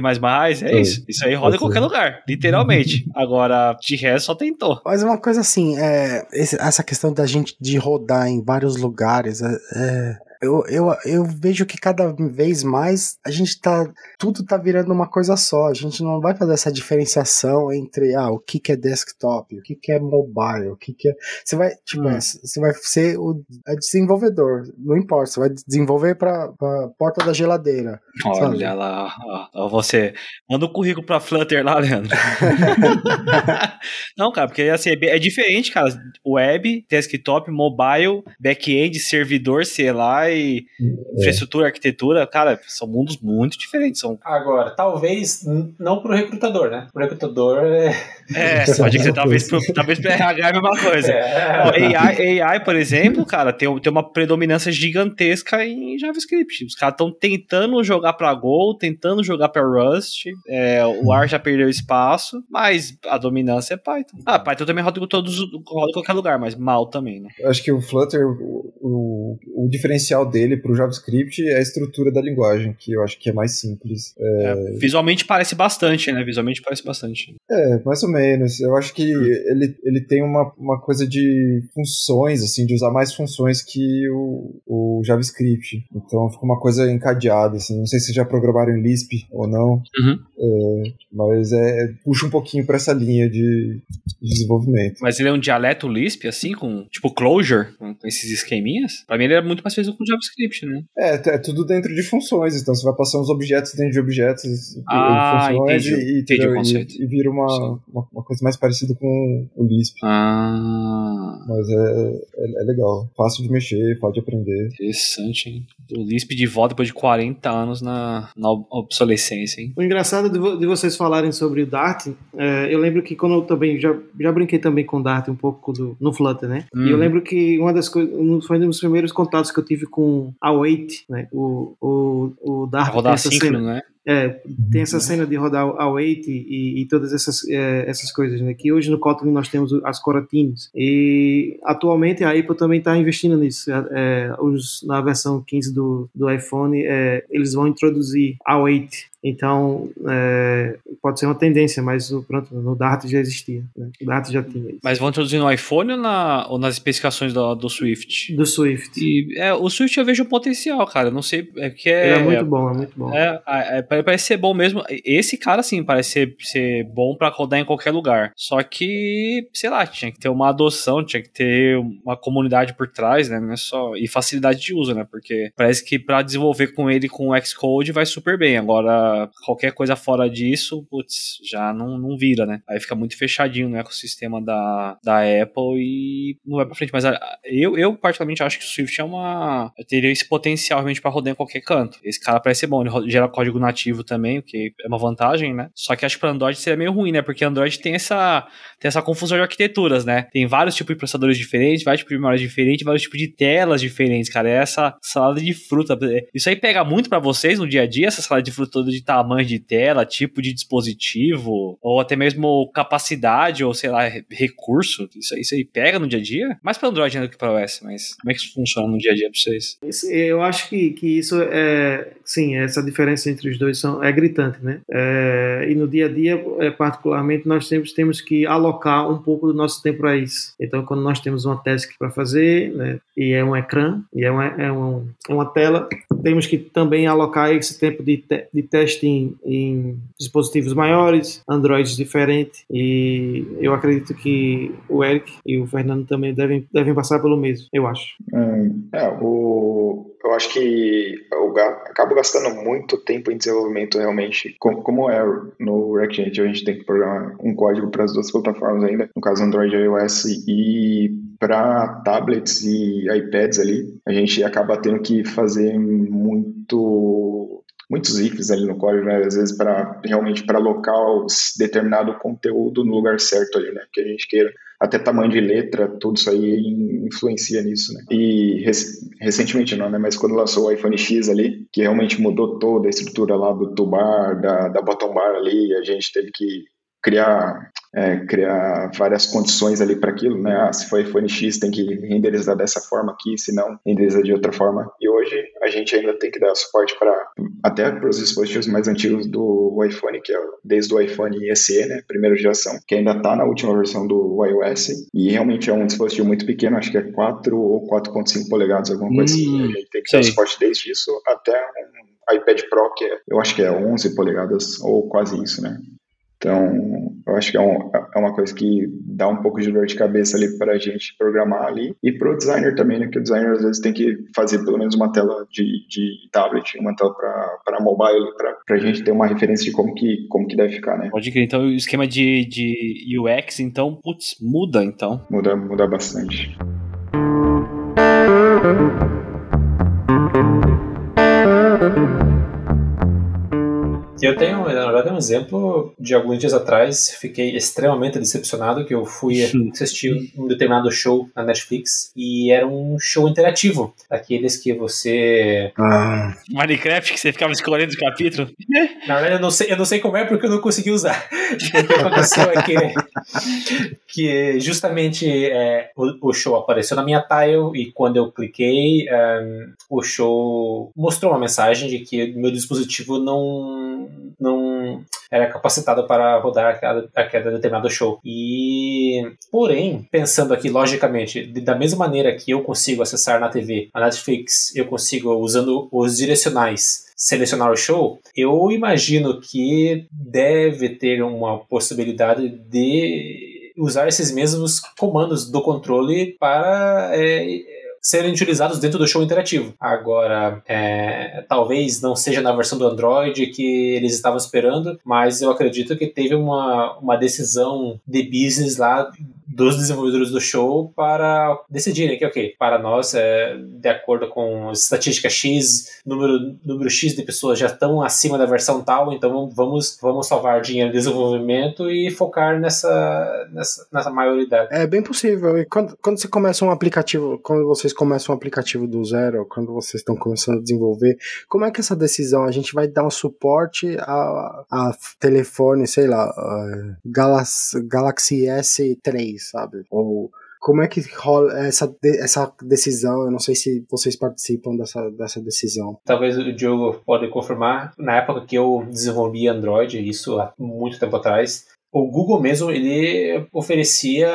É. isso. Isso aí roda em qualquer lugar, literalmente. *laughs* Agora, de resto, só tentou. Mas uma coisa assim, é, essa questão da gente de rodar em vários lugares, é, é, eu, eu, eu vejo que cada vez mais a gente tá. Tudo tá virando uma coisa só. A gente não vai fazer essa diferenciação entre ah, o que, que é desktop, o que, que é mobile, o que, que é. Você vai, tipo, Hum. é, você vai ser o é desenvolvedor. Não importa, você vai desenvolver pra, pra porta da geladeira. Sabe? Olha lá, ó, você. Manda o currículo pra Flutter lá, Leandro. *laughs* Não, cara, porque assim, é é diferente, cara. Web, desktop, mobile, back-end, servidor, sei lá, e infraestrutura, arquitetura, cara, são mundos muito diferentes. São, Agora, talvez não pro recrutador, né? O recrutador é. é, é pode ser, mesma *laughs* talvez, pro, talvez pra RH é a mesma coisa. É AI, AI, por exemplo, cara, tem, tem uma predominância gigantesca em JavaScript. Os caras estão tentando jogar pra Go, tentando jogar pra Rust. é, o R já perdeu espaço, mas a dominância é Python. Ah, Python também roda em todos, roda em qualquer lugar, mas mal também, né? Eu Acho que o Flutter, o, o, o diferencial dele pro JavaScript é a estrutura da linguagem, que eu acho que é mais simples. É, visualmente parece bastante, né? Visualmente parece bastante. É, mais ou menos. Eu acho que ele, ele tem uma, uma coisa de funções, assim, de usar mais funções que o, o JavaScript. Então fica uma coisa encadeada, assim. Não sei se já programaram em Lisp ou não, Uhum. é, mas é, puxa um pouquinho pra essa linha de, de desenvolvimento. Mas ele é um dialeto Lisp, assim, com tipo Clojure, com esses esqueminhas. Pra mim ele é muito mais parecido com JavaScript, né? É, é tudo dentro de funções, então você vai passar uns objetos dentro de objetos e Ah, funções entendi. e, Entendi e, e vira uma, uma, uma coisa mais parecida com o Lisp. Ah. Mas é, é, é legal, fácil de mexer, fácil de aprender. Interessante, hein? O Lisp de volta depois de 40 anos na, na obsolescência, hein? O engraçado de, vo- de vocês falarem sobre o Dart, é, eu lembro que quando eu também já, já brinquei também com Dart um pouco do- no Flutter, né? Hum. E eu lembro que uma das coisas, foi um dos primeiros contatos que eu tive com a Wait, né? O, o, o Dart tem Rodar síncrono, né? É, tem essa cena de rodar a Wait e, e todas essas, é, essas coisas, né? Que hoje no Kotlin nós temos as coroutines. E atualmente a Apple também está investindo nisso. É, os, na versão 15 do, do iPhone, é, eles vão introduzir a Wait. Então, é, pode ser uma tendência, mas pronto, no Dart já existia. Né? O Dart já tinha isso. Mas vão introduzir no iPhone ou, na, ou nas especificações do, do Swift? Do Swift. E, é, o Swift eu vejo potencial, cara. Não sei, é que é. Ele é muito bom, é muito bom. É, é, é, parece ser bom mesmo. Esse cara, sim, parece ser, ser bom pra rodar em qualquer lugar. Só que, sei lá, tinha que ter uma adoção, tinha que ter uma comunidade por trás, né? Não é só. E facilidade de uso, né? Porque parece que pra desenvolver com ele com o Xcode vai super bem. Agora, qualquer coisa fora disso, putz, já não, não vira, né? Aí fica muito fechadinho no ecossistema da, da Apple e não vai pra frente. Mas eu, eu particularmente, acho que o Swift é uma. teria esse potencial realmente pra rodar em qualquer canto. Esse cara parece ser bom, ele gera código nativo também, o que é uma vantagem, né? Só que acho que pra Android seria meio ruim, né? Porque Android tem essa, tem essa confusão de arquiteturas, né? Tem vários tipos de processadores diferentes, vários tipos de memórias diferentes, vários tipos de telas diferentes, cara. É essa salada de fruta. Isso aí pega muito pra vocês no dia a dia, essa salada de fruta toda de tamanho de tela, tipo de dispositivo, ou até mesmo capacidade, ou sei lá, re- recurso. Isso, aí- isso aí pega no dia a dia? Mais pra Android do que pra iOS, mas como é que isso funciona no dia a dia pra vocês? Eu acho que, que isso é, sim, essa diferença entre os dois são, é gritante, né? É, e no dia a dia, é, particularmente, nós temos, temos que alocar um pouco do nosso tempo para isso. Então, quando nós temos uma task para fazer, né, e é um ecrã, e é, uma, é um, uma tela, temos que também alocar esse tempo de, te, de teste em, em dispositivos maiores, Androids diferentes, e eu acredito que o Eric e o Fernando também devem, devem passar pelo mesmo, eu acho. Hum, é, o, eu acho que eu acabo gastando muito tempo em desenvolvimento realmente, como, como é no React, a gente tem que programar um código para as duas plataformas ainda, no caso Android e iOS, e para tablets e iPads ali, a gente acaba tendo que fazer muito muitos ifs ali no código, né? Às vezes para realmente para alocar determinado conteúdo no lugar certo ali, né? Que a gente queira. Até tamanho de letra, tudo isso aí influencia nisso, né? E rec recentemente não, né? Mas quando lançou o iPhone X ali, que realmente mudou toda a estrutura lá do toolbar, da, da bottom bar ali, a gente teve que criar é, criar várias condições ali para aquilo, né? Ah, se for iPhone X tem que renderizar dessa forma aqui, se não, renderiza de outra forma. E hoje a gente ainda tem que dar suporte para até para os dispositivos mais antigos do iPhone, que é desde o iPhone SE, né, primeira geração, que ainda está na última versão do iOS e realmente é um dispositivo muito pequeno, acho que é 4 ou 4.5 polegadas, alguma coisa hum, assim. A gente tem que dar suporte desde isso até um iPad Pro, que é, eu acho que é 11 polegadas ou quase isso, né? Então, eu acho que é, um, é, uma coisa que dá um pouco de dor de cabeça ali para a gente programar ali e para o designer também, né? Que o designer às vezes tem que fazer pelo menos uma tela de, de tablet, uma tela para mobile, para a gente ter uma referência de como que, como que deve ficar, né? Pode crer. Então, o esquema de, de UX, então, putz, muda, então. Muda, muda bastante. Eu tenho, na verdade, um exemplo de alguns dias atrás, fiquei extremamente decepcionado que eu fui *laughs* assistir um determinado show na Netflix e era um show interativo, aqueles que você... Ah. Minecraft, que você ficava escolhendo os capítulos? *laughs* Na verdade, eu não sei, eu não sei como é porque eu não consegui usar. Então, *laughs* o que aconteceu é que, que justamente é, o, o, show apareceu na minha tile e quando eu cliquei, um, o show mostrou uma mensagem de que meu dispositivo não não era capacitado para rodar aquela, aquela determinado show. E, porém, pensando aqui logicamente, da mesma maneira que eu consigo acessar na TV a Netflix, eu consigo usando os direcionais selecionar o show, eu imagino que deve ter uma possibilidade de usar esses mesmos comandos do controle para é, serem utilizados dentro do show interativo. Agora, é, talvez não seja na versão do Android que eles estavam esperando, mas eu acredito que teve uma, uma decisão de business lá dos desenvolvedores do show para decidirem que, ok, para nós, é, de acordo com estatística X, número, número X de pessoas já estão acima da versão tal, então vamos, vamos salvar dinheiro de desenvolvimento e focar nessa, nessa, nessa maioridade. É bem possível. E quando, quando você começa um aplicativo, quando vocês começam um aplicativo do zero, quando vocês estão começando a desenvolver, como é que essa decisão? A gente vai dar um suporte a, a telefone, sei lá, Galaxy, Galaxy S3, sabe? Ou como é que rola essa, essa decisão? Eu não sei se vocês participam dessa, dessa decisão. Talvez o Diogo pode confirmar. Na época que eu desenvolvi Android, isso há muito tempo atrás, o Google mesmo ele oferecia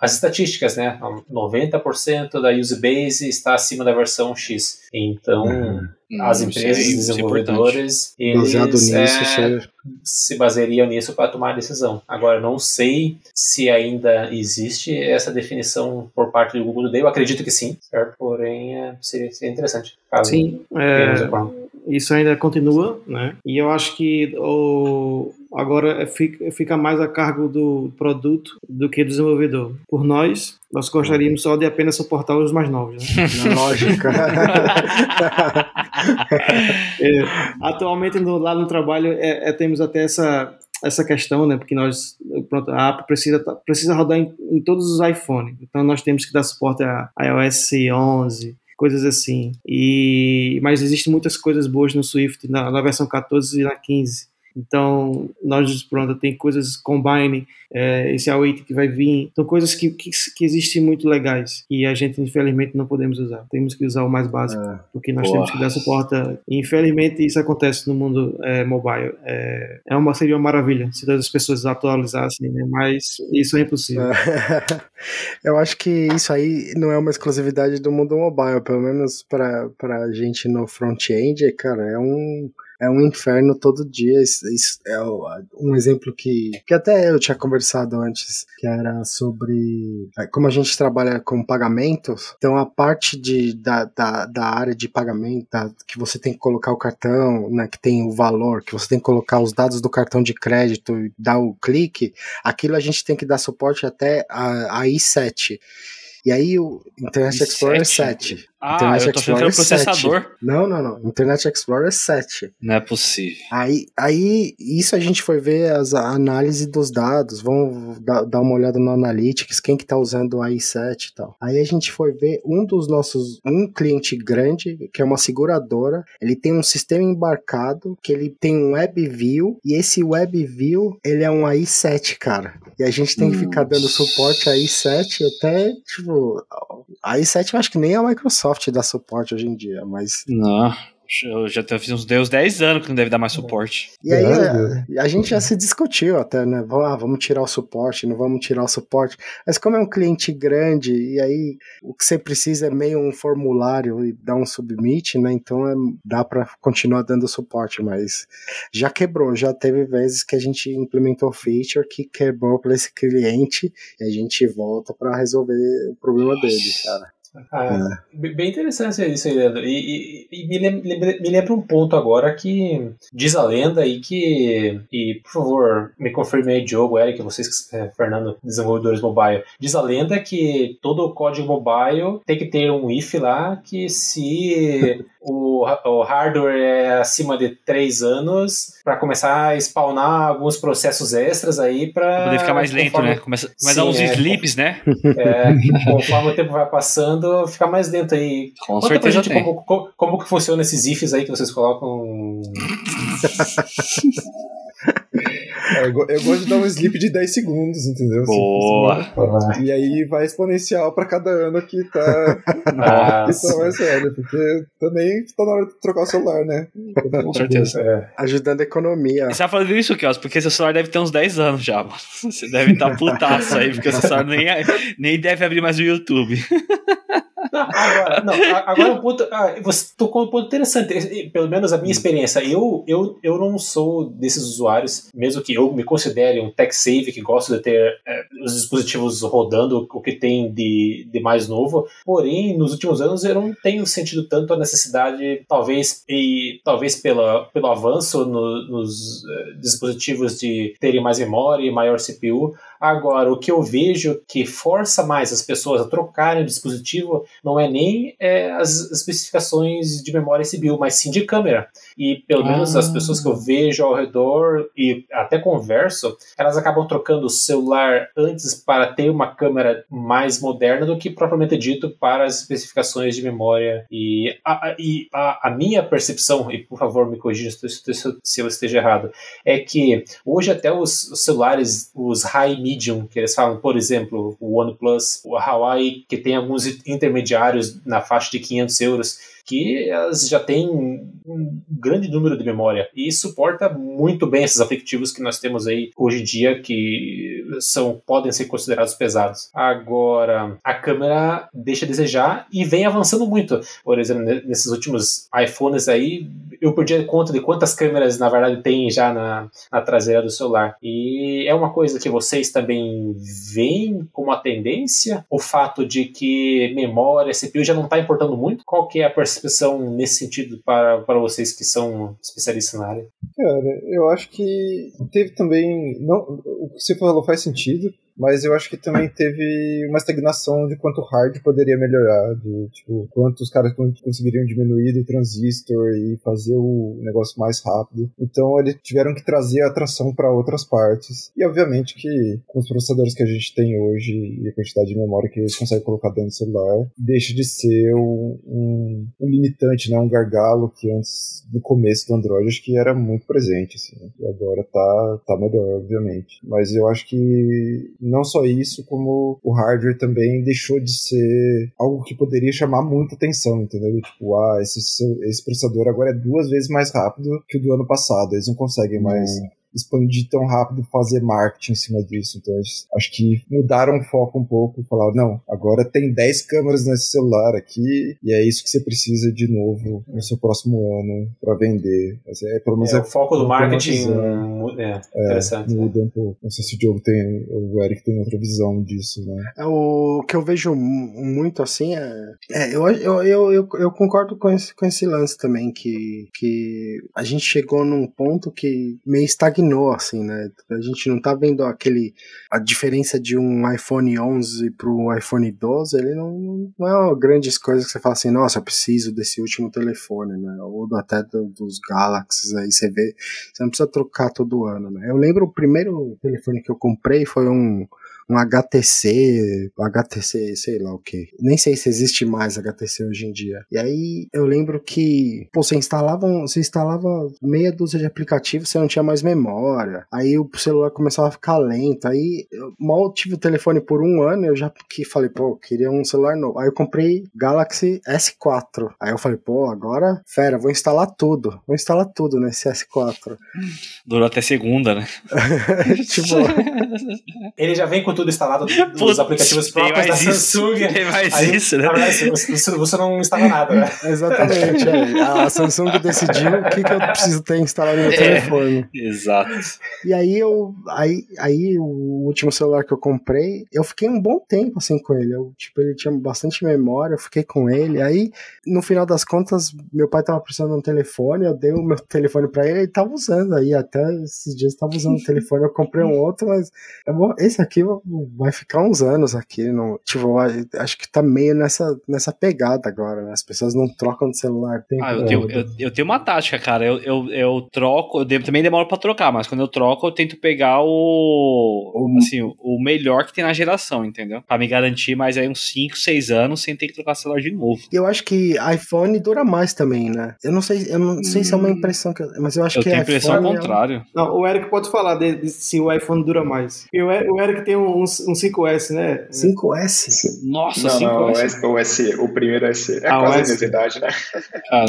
as estatísticas, né? 90% da user base está acima da versão X. Então, uhum. as empresas, sei, é desenvolvedores, é eles nisso, é, se baseariam nisso para tomar a decisão. Agora, não sei se ainda existe essa definição por parte do Google. Eu acredito que sim, certo? Porém, é, seria, seria interessante. sim, é, isso ainda continua, né? E eu acho que o, agora fica, mais a cargo do produto do que do desenvolvedor. Por nós, nós gostaríamos só de apenas suportar os mais novos. Né? *laughs* Lógica. *laughs* é, atualmente no, lá no trabalho é, é, temos até essa essa questão, né? Porque nós, pronto, a app precisa, precisa rodar em, em todos os iPhones. Então nós temos que dar suporte a iOS 11, coisas assim. E mas existem muitas coisas boas no Swift na, na versão 14 e na 15. Então, nós, pronto, tem coisas combine, é, esse A8 que vai vir, então coisas que, que, que, existem muito legais e a gente, infelizmente, não podemos usar. Temos que usar o mais básico, é. porque nós Boa. temos que dar suporte. E, infelizmente, isso acontece no mundo é, mobile. É, é, uma, seria uma maravilha se todas as pessoas atualizassem, né? mas isso é impossível. *laughs* Eu acho que isso aí não é uma exclusividade do mundo mobile, pelo menos para a gente no front-end, cara, é um é um inferno todo dia. Isso, isso é um exemplo que, que até eu tinha conversado antes, que era sobre é, como a gente trabalha com pagamentos. Então a parte de, da, da, da área de pagamento, da, que você tem que colocar o cartão, né, que tem o valor, que você tem que colocar os dados do cartão de crédito e dar o clique, aquilo a gente tem que dar suporte até a, a i7. E aí o Internet Explorer 7. Ah, Internet eu tô que era o 7. processador. Não, não, não. Internet Explorer 7. Não é possível. Aí, aí isso a gente foi ver as, a análise dos dados, vamos dar, dar uma olhada no Analytics, quem que tá usando o i7 e tal. Aí a gente foi ver um dos nossos, um cliente grande, que é uma seguradora, ele tem um sistema embarcado, que ele tem um WebView, e esse WebView, ele é um i7, cara. E a gente tem que ficar dando suporte a i7 até, tipo, a i7 eu acho que nem a Microsoft dá suporte hoje em dia, mas Não. Eu já fiz uns, dei uns 10 anos que não deve dar mais suporte. E aí a, a gente já se discutiu até, né? Vamos, ah, vamos tirar o suporte, não vamos tirar o suporte. Mas como é um cliente grande, e aí o que você precisa é meio um formulário e dar um submit, né? Então é- dá para continuar dando suporte, mas já quebrou, já teve vezes que a gente implementou feature que quebrou para esse cliente e a gente volta para resolver o problema dele, cara. Ah, b- Bem interessante isso aí, Leandro. E, e- e me, lem- lembra, me lembra um ponto agora que diz a lenda aí que. E por favor, me confirme aí, Diogo, Eric, vocês, eh, Fernando, desenvolvedores mobile. Diz a lenda que todo o código mobile tem que ter um if lá que se o, o hardware é acima de 3 anos, para começar a spawnar alguns processos extras aí para. Pra poder ficar mais lento, né? Começa, começa a dar Sim, uns é. sleeps, né? É, conforme o tempo vai passando, fica mais lento aí. Com Conta pra certeza gente tem. como, como, como que funciona esses ifs aí que vocês colocam. *laughs* É, eu, eu gosto de dar um sleep de 10 segundos, entendeu? Assim, Boa. E aí vai exponencial pra cada ano que tá, *laughs* Ah, que tá mais velho, porque também tá na hora de trocar o celular, né? Com certeza. é. Ajudando a economia. E você tá falando isso, Kios, porque seu celular deve ter uns 10 anos já, mano. Você deve estar putaço aí, porque seu celular nem, nem deve abrir mais o YouTube. *laughs* Agora, não, agora um ponto. ah, você tocou um ponto interessante. Pelo menos a minha experiência. Eu, eu, eu não sou desses usuários, mesmo que eu me considere um tech save que gosto de ter eh, os dispositivos rodando o que tem de, de mais novo. Porém, nos últimos anos eu não tenho sentido tanto a necessidade, talvez, e talvez pela, pelo avanço no- nos eh, dispositivos de terem mais memória e maior CPU. Agora, o que eu vejo que força mais as pessoas a trocarem o dispositivo não é nem é, as especificações de memória CPU, mas sim de câmera. E pelo menos as pessoas que eu vejo ao redor e até converso, elas acabam trocando o celular antes para ter uma câmera mais moderna do que propriamente dito para as especificações de memória. E a, a- e a, a minha percepção, e por favor me corrija se eu esteja errado, é que hoje até os, os celulares, os high medium, que eles falam, por exemplo, o OnePlus, o Huawei, que tem alguns intermediários na faixa de 500 euros, que elas já têm um grande número de memória. E suporta muito bem esses aplicativos que nós temos aí hoje em dia que são podem ser considerados pesados. Agora, a câmera deixa a desejar e vem avançando muito. Por exemplo, ne- nesses últimos iPhones aí, eu perdi conta de quantas câmeras na verdade tem já na, na traseira do celular. E é uma coisa que vocês também veem como a tendência, o fato de que memória, CPU já não está importando muito. Qual que é a percepção nesse sentido para, para vocês que são especialistas na área? Cara, eu acho que teve também. Não, o que você falou faz sentido, mas eu acho que também teve uma estagnação de quanto o hard poderia melhorar, de tipo, quanto os caras con- conseguiriam diminuir do transistor e fazer o negócio mais rápido. Então eles tiveram que trazer a atração para outras partes. E obviamente que com os processadores que a gente tem hoje e a quantidade de memória que eles conseguem colocar dentro do celular, deixa de ser um, um, um limitante, né? um gargalo que antes, no começo do Android, acho que era muito presente. Assim, né? E agora tá, tá melhor, obviamente. Mas eu acho que não só isso, como o hardware também deixou de ser algo que poderia chamar muita atenção, entendeu? Tipo, ah, esse, esse processador agora é duas vezes mais rápido que o do ano passado. Eles não conseguem mais expandir tão rápido e fazer marketing em cima disso. Então, acho que mudaram o foco um pouco e falaram, não, agora tem 10 câmeras nesse celular aqui e é isso que você precisa de novo no seu próximo ano para vender. Mas é, pelo menos É, é, o foco do marketing é, É, interessante. né? muda um pouco. Não sei se o Diogo tem, ou o Eric tem outra visão disso, né? É, O que eu vejo mu- muito assim é. é, eu, eu, eu, eu, eu concordo com esse, com esse lance também, que, que a gente chegou num ponto que meio estagnou, assim, né? A gente não tá vendo aquele. A diferença de um iPhone 11 pro iPhone 12, ele não, não é uma grandes coisas que você fala assim, nossa, eu preciso desse último telefone, né? Ou até do- dos Galaxies aí, você vê. Você não precisa trocar todo ano, né? Eu lembro o primeiro telefone que eu comprei foi um um HTC, HTC, sei lá o que. Nem sei se existe mais HTC hoje em dia. E aí eu lembro que, pô, você instalava, um- você instalava meia dúzia de aplicativos, você não tinha mais memória. Aí o celular começava a ficar lento. Aí eu mal tive o telefone por um ano, eu já que falei, pô, eu queria um celular novo. Aí eu comprei Galaxy S4. Aí eu falei, pô, agora, fera, vou instalar tudo. Vou instalar tudo nesse S4. Durou até segunda, né? *laughs* tipo, *laughs* Ele já vem com tudo instalado *laughs* dos Putz, aplicativos próprios da isso, Samsung. Tem mais Aí, isso, né? verdade, você, você- não instala nada, né? *laughs* Exatamente, é. A Samsung decidiu o que, que eu preciso ter instalado no meu É. telefone. Exato. E aí eu. Aí, aí o último celular que eu comprei, eu fiquei um bom tempo assim com ele. Eu, tipo, ele tinha bastante memória, eu fiquei com ele. Aí, no final das contas, meu pai tava precisando de um telefone, eu dei o meu *laughs* telefone pra ele, ele tava usando aí. Até esses dias tava usando o telefone, eu comprei um outro, mas eu vou- esse aqui vai ficar uns anos aqui. No, tipo, acho que tá meio nessa, nessa pegada agora, né? As pessoas não trocam de celular. Ah, eu tenho, eu, eu tenho uma tática, cara. Eu, eu, eu troco, eu também demoro pra trocar, mas quando eu troco, eu tento pegar o. O- Assim, o melhor que tem na geração, entendeu? Pra me garantir mais aí uns 5, 6 anos sem ter que trocar celular de novo. Eu acho que iPhone dura mais também, né? Eu não sei, eu não sei se é uma impressão que, eu- mas eu acho eu que tenho a impressão ao iPhone é- contrário. Não, o Eric pode falar de, de se o iPhone dura mais. E o, E- o Eric tem um, um 5S, né? 5S. Nossa, Não, 5 não, o, S. S, o SE, o primeiro SE. É Ah, quase a SE. mesma idade, né?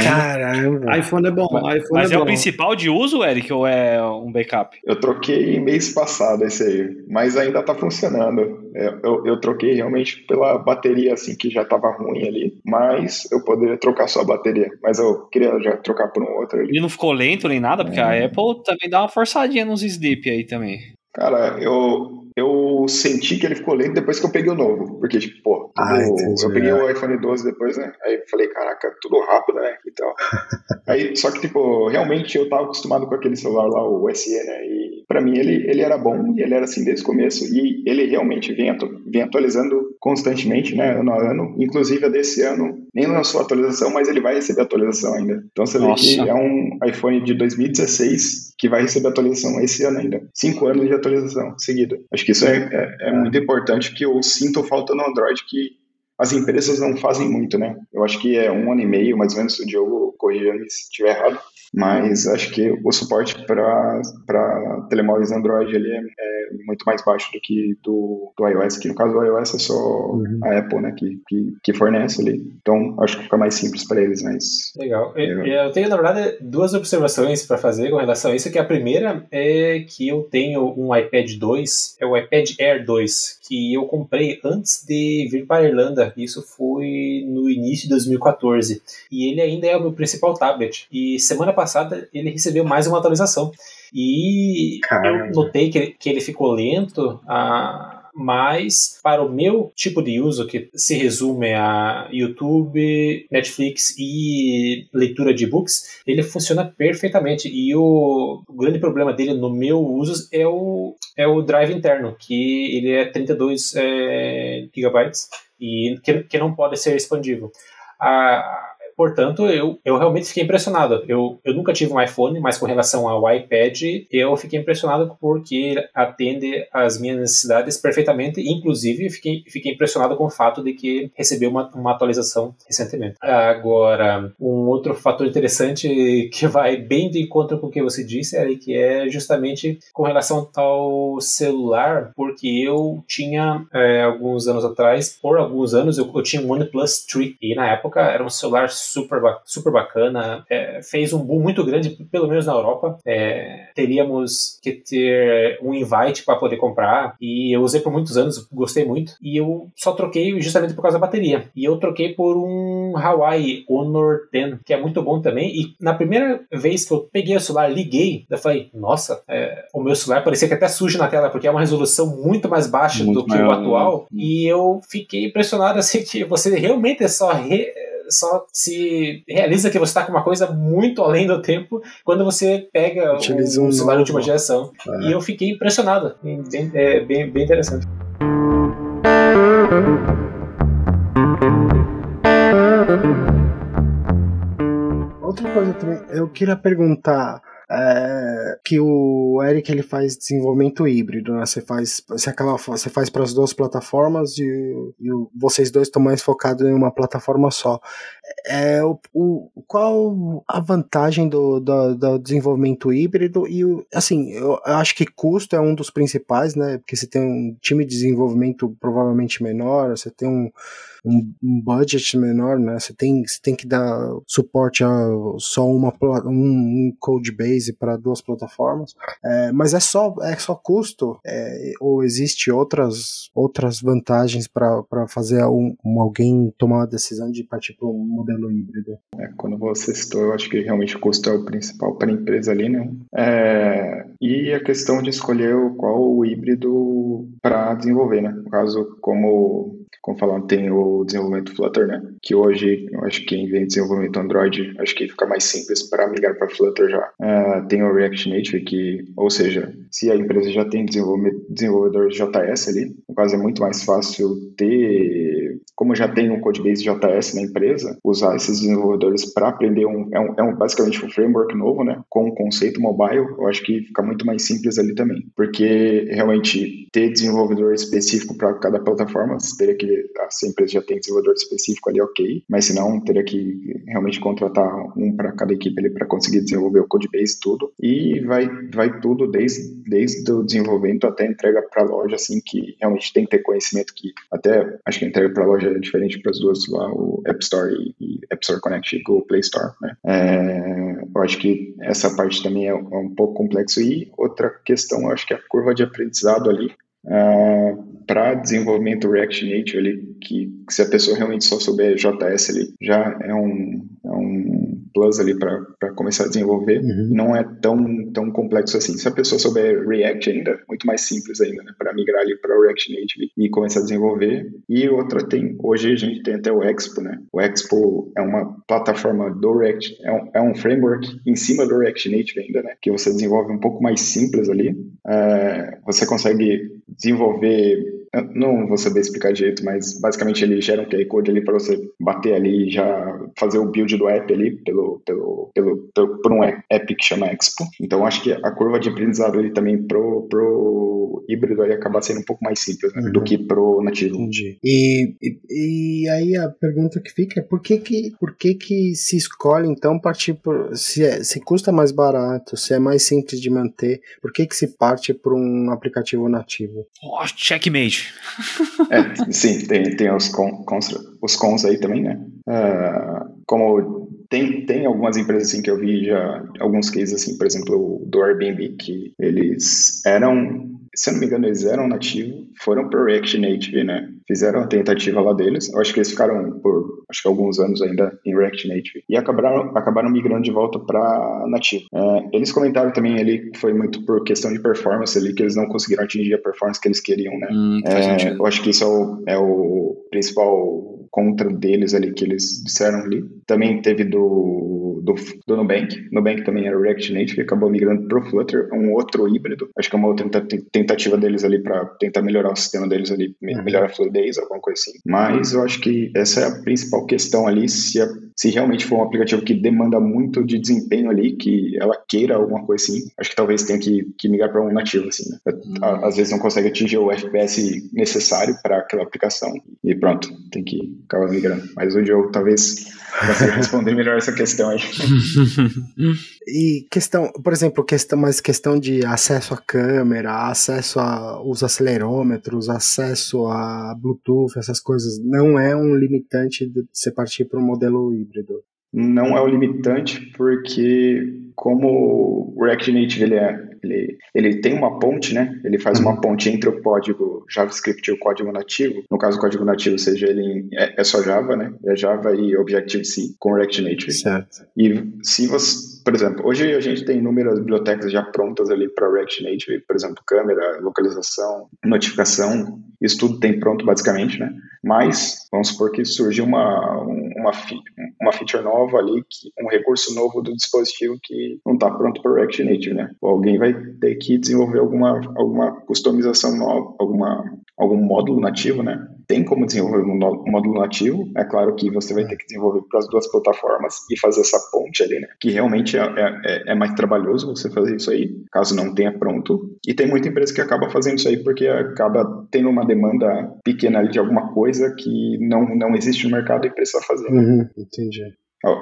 Caramba. IPhone é bom, iPhone Mas é, é bom. o principal de uso, Eric, ou é um backup? Eu troquei mês passado esse aí, mas ainda tá funcionando. É, Eu, eu troquei realmente pela bateria, assim, que já tava ruim ali, mas eu poderia trocar só a bateria. Mas eu queria já trocar por um outro ali. Ele não ficou lento nem nada, porque a Apple também dá uma forçadinha nos sleep aí também. Cara, eu, eu senti que ele ficou lento depois que eu peguei o novo. Porque, tipo, pô, tudo- Ah, eu peguei é. o iPhone 12 depois, né? Aí falei, caraca, tudo rápido, né? E tal. *laughs* Aí, só que, tipo, realmente eu tava acostumado com aquele celular lá, o SE, né? E pra mim ele, ele era bom e ele era assim desde o começo. E ele realmente vem, vem atualizando constantemente, né? Ano a ano. Inclusive, a desse ano nem lançou atualização, mas ele vai receber atualização ainda. Então você Nossa. vê que é um iPhone de 2016 que vai receber atualização esse ano ainda. Cinco anos de atualização seguida. Acho que isso é, é, é muito importante, que eu sinto falta no Android que as empresas não fazem muito, né? Eu acho que é um ano e meio, mais ou menos, o Diogo corrija-me se estiver errado, mas acho que o suporte para telemóveis Android ele é, é muito mais baixo do que do, do iOS, que no caso do iOS é só Uhum. a Apple, né, que, que, que fornece ali. Então, acho que fica mais simples para eles, mas Legal. Eu, eu tenho, na verdade, duas observações para fazer com relação a isso. Que a primeira é que eu tenho um iPad 2, é o iPad Air 2, que eu comprei antes de vir para a Irlanda. Isso foi no início de 2014. E ele ainda é o meu principal tablet. E semana passada ele recebeu mais uma atualização. E Caramba. eu notei que ele, que ele ficou lento. Ah, mas para o meu tipo de uso, que se resume a YouTube, Netflix e leitura de e-books, ele funciona perfeitamente. E o, o grande problema dele no meu uso é o, é o drive interno, que ele é 32 é, gigabytes e que, que não pode ser expandível. Ah, Portanto, eu, eu realmente fiquei impressionado. Eu, eu nunca tive um iPhone, mas com relação ao iPad, eu fiquei impressionado porque ele atende às minhas necessidades perfeitamente. Inclusive, fiquei, fiquei impressionado com o fato de que recebeu uma, uma atualização recentemente. Agora, um outro fator interessante *laughs* que vai bem de encontro com o que você disse, Eric, que é justamente com relação ao celular, porque eu tinha, é, alguns anos atrás, por alguns anos, eu, eu tinha um OnePlus 3, e na época era um celular super, super bacana, é, fez um boom muito grande, pelo menos na Europa. É, teríamos que ter um invite para poder comprar e eu usei por muitos anos, gostei muito e eu só troquei justamente por causa da bateria. E eu troquei por um Hawaii Honor 10, que é muito bom também. E na primeira vez que eu peguei o celular, liguei, eu falei, nossa, é, o meu celular parecia que até sujo na tela, porque é uma resolução muito mais baixa muito do que maior, o atual. Né? E eu fiquei impressionado assim que você realmente é só re só se realiza que você está com uma coisa muito além do tempo quando você pega Utiliza um celular de última geração. É. E eu fiquei impressionado. Bem, é, bem, bem interessante. Outra coisa também, eu queria perguntar é, que o Eric ele faz desenvolvimento híbrido, né? Você faz, você acaba, você faz para as duas plataformas e, e vocês dois estão mais focados em uma plataforma só. É, o, o, qual a vantagem do, do, do desenvolvimento híbrido e assim, eu acho que custo é um dos principais, né? Porque você tem um time de desenvolvimento provavelmente menor, você tem um um, budget menor, né? Você tem, você tem que dar suporte a só uma um, code base para duas plataformas, é, mas é só é só custo é, ou existe outras outras vantagens para fazer um, alguém tomar a decisão de partir para um modelo híbrido? É, quando você citou, eu acho que realmente o custo é o principal para a empresa ali, né? É, e a questão de escolher qual o híbrido para desenvolver, né? No caso, como como falando, tem o desenvolvimento Flutter, né? Que hoje, eu acho que quem vem desenvolvimento Android, acho que fica mais simples para migrar para Flutter já. Uh, tem o React Native, que, ou seja, se a empresa já tem desenvolvedor JS ali, no caso é muito mais fácil ter, como já tem um codebase JS na empresa, usar esses desenvolvedores para aprender um é, um, é um, basicamente um framework novo, né? Com um conceito mobile, eu acho que fica muito mais simples ali também, porque realmente ter desenvolvedor específico para cada plataforma teria que se a empresa já tem desenvolvedor específico ali, ok, mas se não, teria que realmente contratar um para cada equipe ali para conseguir desenvolver o codebase tudo. E vai, vai tudo desde, desde o desenvolvimento até a entrega para a loja, assim, que realmente tem que ter conhecimento que até acho que a entrega para a loja é diferente para as duas lá, o App Store e, App Store Connect e Google Play Store, né? É, eu acho que essa parte também é, é um pouco complexo. E outra questão, eu acho que a curva de aprendizado ali para desenvolvimento React Native ali, que, que, se a pessoa realmente só souber JS ali, já é um, é um plus ali para começar a desenvolver. Uhum. Não é tão, tão complexo assim. Se a pessoa souber React ainda, muito mais simples ainda, né, para migrar ali para o React Native e começar a desenvolver. E outra tem, hoje a gente tem até o Expo, né? O Expo é uma plataforma do React, é um, é um framework em cima do React Native ainda, né? Que você desenvolve um pouco mais simples ali. Uh, você consegue desenvolver não vou saber explicar direito, mas basicamente ele gera um QR Code ali para você bater ali e já fazer o build do app ali pelo, pelo, pelo, pelo, por um app que chama Expo. Então acho que a curva de aprendizado ali também pro, pro híbrido ali acaba sendo um pouco mais simples né, uhum. do que pro nativo. Entendi. E, e, e, aí a pergunta que fica é por que que, por que, que se escolhe então partir por se, é, se custa mais barato, se é mais simples de manter, por que que se parte por um aplicativo nativo? Oh, checkmate. É, sim, tem, tem os, cons, os cons aí também, né? Uh, como tem, tem algumas empresas assim que eu vi já, alguns cases assim, por exemplo, do Airbnb, que eles eram se eu não me engano, eles eram nativos, foram para React Native, né? Fizeram a tentativa lá deles. Eu acho que eles ficaram por acho que alguns anos ainda em React Native e acabaram, acabaram migrando de volta para nativo. É, eles comentaram também ali que foi muito por questão de performance ali que eles não conseguiram atingir a performance que eles queriam, né? Hum, é, eu acho que isso é o, é o principal contra deles ali que eles disseram ali. Também teve do, do, do Nubank. Nubank também era React Native, acabou migrando pro Flutter, um outro híbrido. Acho que é uma outra tentativa deles ali para tentar melhorar o sistema deles ali, uhum. melhorar a fluidez, alguma coisa assim. Mas eu acho que essa é a principal questão ali, se, a, se realmente for um aplicativo que demanda muito de desempenho ali, que ela queira alguma coisa assim, acho que talvez tenha que, que migrar para um nativo, assim, né? Uhum. Às vezes não consegue atingir o FPS necessário para aquela aplicação e pronto, tem que acaba migrando. Mas o Diogo talvez consiga responder melhor essa questão aí. *laughs* e questão, por exemplo, questão, mais questão de acesso à câmera, acesso aos acelerômetros, acesso a Bluetooth, essas coisas, não é um limitante de você partir para um modelo híbrido. não é o limitante, porque como o React Native ele é ele, ele tem uma ponte, né? Ele faz uma Uhum. ponte entre o código JavaScript e o código nativo. No caso, o código nativo, seja ele em- é, é só Java, né? É Java e Objective-C com React Native. Certo. E se você, por exemplo, hoje a gente tem inúmeras bibliotecas já prontas ali para React Native, por exemplo, câmera, localização, notificação, isso tudo tem pronto basicamente, né? Mas vamos supor que surge uma um- uma uma feature nova ali, que, um recurso novo do dispositivo que não está pronto para React Native, né? Ou alguém vai ter que desenvolver alguma alguma customização nova, alguma algum módulo nativo, né? Tem como desenvolver um módulo nativo, é claro que você vai ter que desenvolver para as duas plataformas e fazer essa ponte ali, né? Que realmente é, é, é mais trabalhoso você fazer isso aí, caso não tenha pronto. E tem muita empresa que acaba fazendo isso aí porque acaba tendo uma demanda pequena ali de alguma coisa que não, não existe no mercado e precisa fazer. né? Uhum, entendi.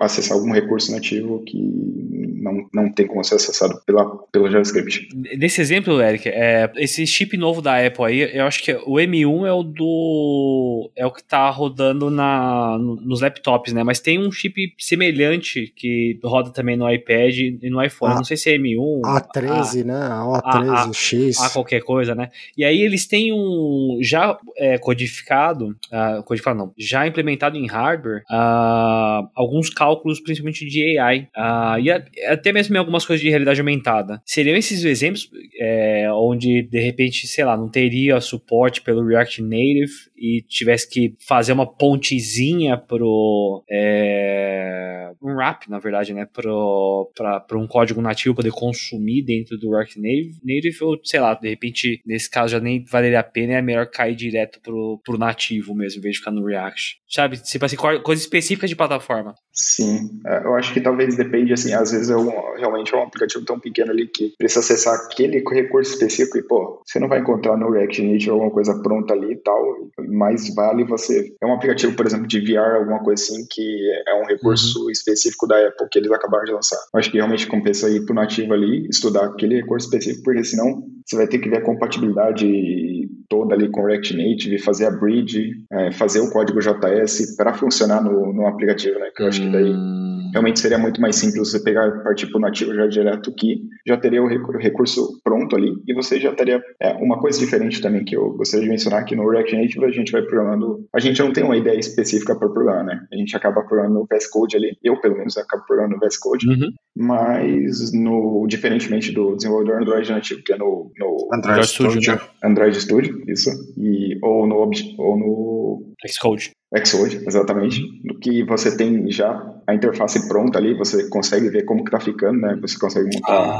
Acessar algum recurso nativo que não, não tem como ser acessado pela, pelo JavaScript. Nesse exemplo, Eric, é, esse chip novo da Apple aí, eu acho que o M1 é o do. é o que tá rodando na, no- nos laptops, né? Mas tem um chip semelhante que roda também no iPad e no iPhone. Ah, não sei se é M1. A13, né? A a- A13, X. a ah, qualquer coisa, né? E aí eles têm um já é, codificado, ah, codificado não, já implementado em hardware ah, alguns cálculos, principalmente de AI, ah, e a- até mesmo em algumas coisas de realidade aumentada. Seriam esses exemplos é, onde de repente, sei lá, não teria suporte pelo React Native e tivesse que fazer uma pontezinha pro é, um wrap, na verdade, né, pro um código nativo poder consumir dentro do React Native, Native ou sei lá, de repente nesse caso já nem valeria a pena, é melhor cair direto pro, pro nativo mesmo, em vez de ficar no React. Sabe? Tipo assim, co- coisas específicas de plataforma. Sim, é, eu acho que talvez depende, assim, às vezes é um, realmente é um aplicativo tão pequeno ali que precisa acessar aquele recurso específico e, pô, você não vai encontrar no React Native alguma coisa pronta ali e tal, mais vale você... É um aplicativo, por exemplo, de VR, alguma coisa assim, que é um recurso específico da Apple que eles acabaram de lançar. Eu acho que realmente compensa ir pro nativo ali, estudar aquele recurso específico, porque senão você vai ter que ver a compatibilidade toda ali com React Native, fazer a bridge, é, fazer o código JS para funcionar no, no aplicativo, né? Que eu acho que daí realmente seria muito mais simples você pegar e partir para o nativo já direto que já teria o recu- recurso pronto ali e você já teria é, uma coisa diferente também que eu gostaria de mencionar que no React Native a gente vai programando a gente não tem uma ideia específica para programar né a gente acaba programando o VS Code ali eu pelo menos acabo programando o VS Code Uhum. mas no diferentemente do desenvolvedor Android nativo que é no, no Android Studio, Studio. Android Studio isso e ou no ou no Xcode. Xcode, exatamente, no que você tem já a interface pronta ali, você consegue ver como que tá ficando, né? Você consegue montar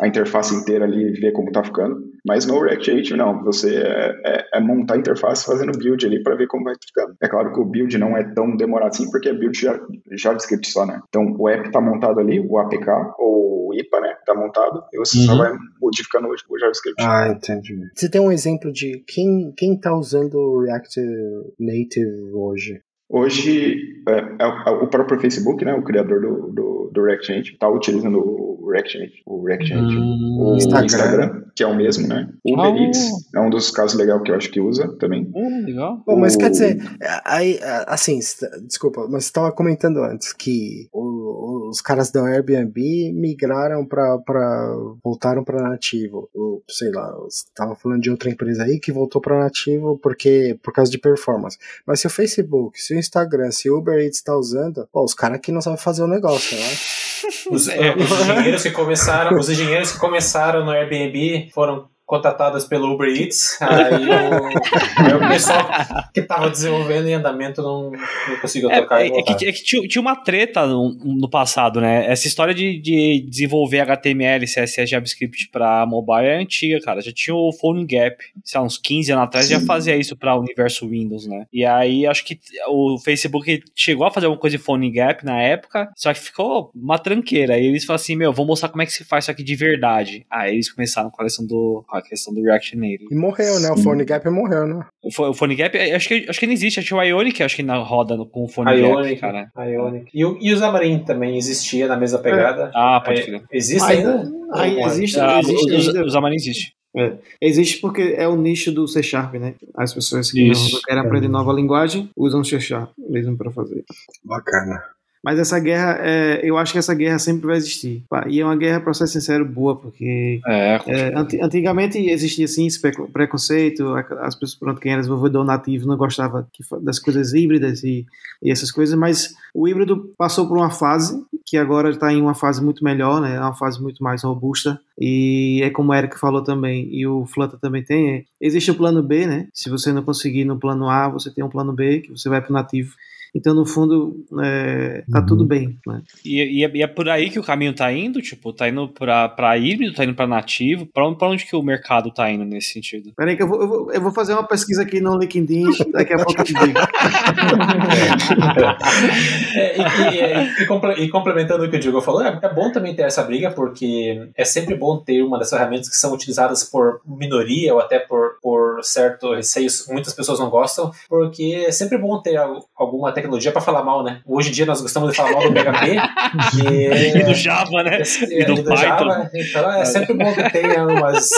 a interface inteira ali e ver como tá ficando. Mas no React Native não, você é, é- é montar a interface fazendo build ali para ver como vai ficando. É claro que o build não é tão demorado assim, porque é build já, JavaScript só, né? Então o app tá montado ali, o APK ou o IPA, né? Tá montado e você só Uhum. vai modificando o, o JavaScript. Ah, entendi. Você tem um exemplo de quem, quem tá usando o React Native hoje? Hoje, é, é, é o próprio Facebook, né, o criador do, do, do React Native, está utilizando o React Native, o React Native, o Instagram. Instagram. que é o mesmo, né? O Uber. Eats é um dos casos legais que eu acho que usa também. Hum, legal. Bom, mas O- quer dizer, aí, assim, cê- desculpa, mas você estava comentando antes que o- os caras da Airbnb migraram para voltaram para nativo. Ou, sei lá, você tava falando de outra empresa aí que voltou para nativo porque por causa de performance. Mas se o Facebook, se o Instagram, se o Uber Eats está usando, pô, os caras aqui não sabem fazer o negócio, né? Os, é, os engenheiros que começaram, os engenheiros que começaram no Airbnb foram contratados pelo Uber Eats. *laughs* Aí o, aí o pessoal que estava desenvolvendo em andamento não, não conseguiu É, tocar é- e é que, é que tinha, tinha uma treta no, no passado, né? Essa história de, de desenvolver HTML, CSS, JavaScript pra mobile é antiga, cara. Já tinha o Phone Gap, sei lá, uns 15 anos atrás, já Sim. fazia isso pra universo Windows, né? E aí acho que o Facebook chegou a fazer alguma coisa de Phone Gap na época, só que ficou uma tranqueira. Aí eles falaram assim: meu, vou mostrar como é que se faz isso aqui de verdade. Aí eles começaram com a questão do, com a questão do React Native. E morreu, né? O. Phone Gap morreu, né? O o Phone Gap, acho que, acho que não existe. Acho que o Ionic acho que na roda no- com o Phone Gap, Ionic, cara. Ionic. E, o- e o Xamarin também existia na mesma pegada. Ah, pode É, crer. Existe Ainda- existe, Ah, existe os, ainda. os Xamarin existe. Existe porque é o nicho do C Sharp, né? As pessoas que Isso. não querem aprender nova linguagem usam C Sharp mesmo para fazer. Bacana. Mas essa guerra, é, eu acho que essa guerra sempre vai existir. E é uma guerra, pra ser sincero, boa, porque É, é, anti- antigamente existia assim preconceito, as pessoas, pronto, quem era desenvolvedor nativo não gostava das coisas híbridas e, e essas coisas, mas o híbrido passou por uma fase que agora está em uma fase muito melhor, né? É uma fase muito mais robusta e é como o Eric falou também e o Flutter também tem, é, existe o plano B, né? Se você não conseguir no plano A, você tem um plano B que você vai para o nativo. Então, no fundo, é, tá Uhum. tudo bem, né? E, e é, e é por aí que o caminho tá indo, tipo, tá indo pra, pra híbrido, tá indo pra nativo. Pra onde, pra onde que o mercado tá indo nesse sentido? Peraí que eu vou, eu, vou, eu vou fazer uma pesquisa aqui no LinkedIn, daqui a pouco eu te digo. *laughs* É, e, e- e comple- e complementando o que o Diego falou, é, é bom também ter essa briga, porque é sempre bom ter uma dessas ferramentas que são utilizadas por minoria ou até por, por certo receio, muitas pessoas não gostam, porque é sempre bom ter al- alguma tecnologia para falar mal, né? Hoje em dia nós gostamos de falar mal do PHP *laughs* E do e, Java, né? e do Python. Java, então é sempre bom que tenha umas,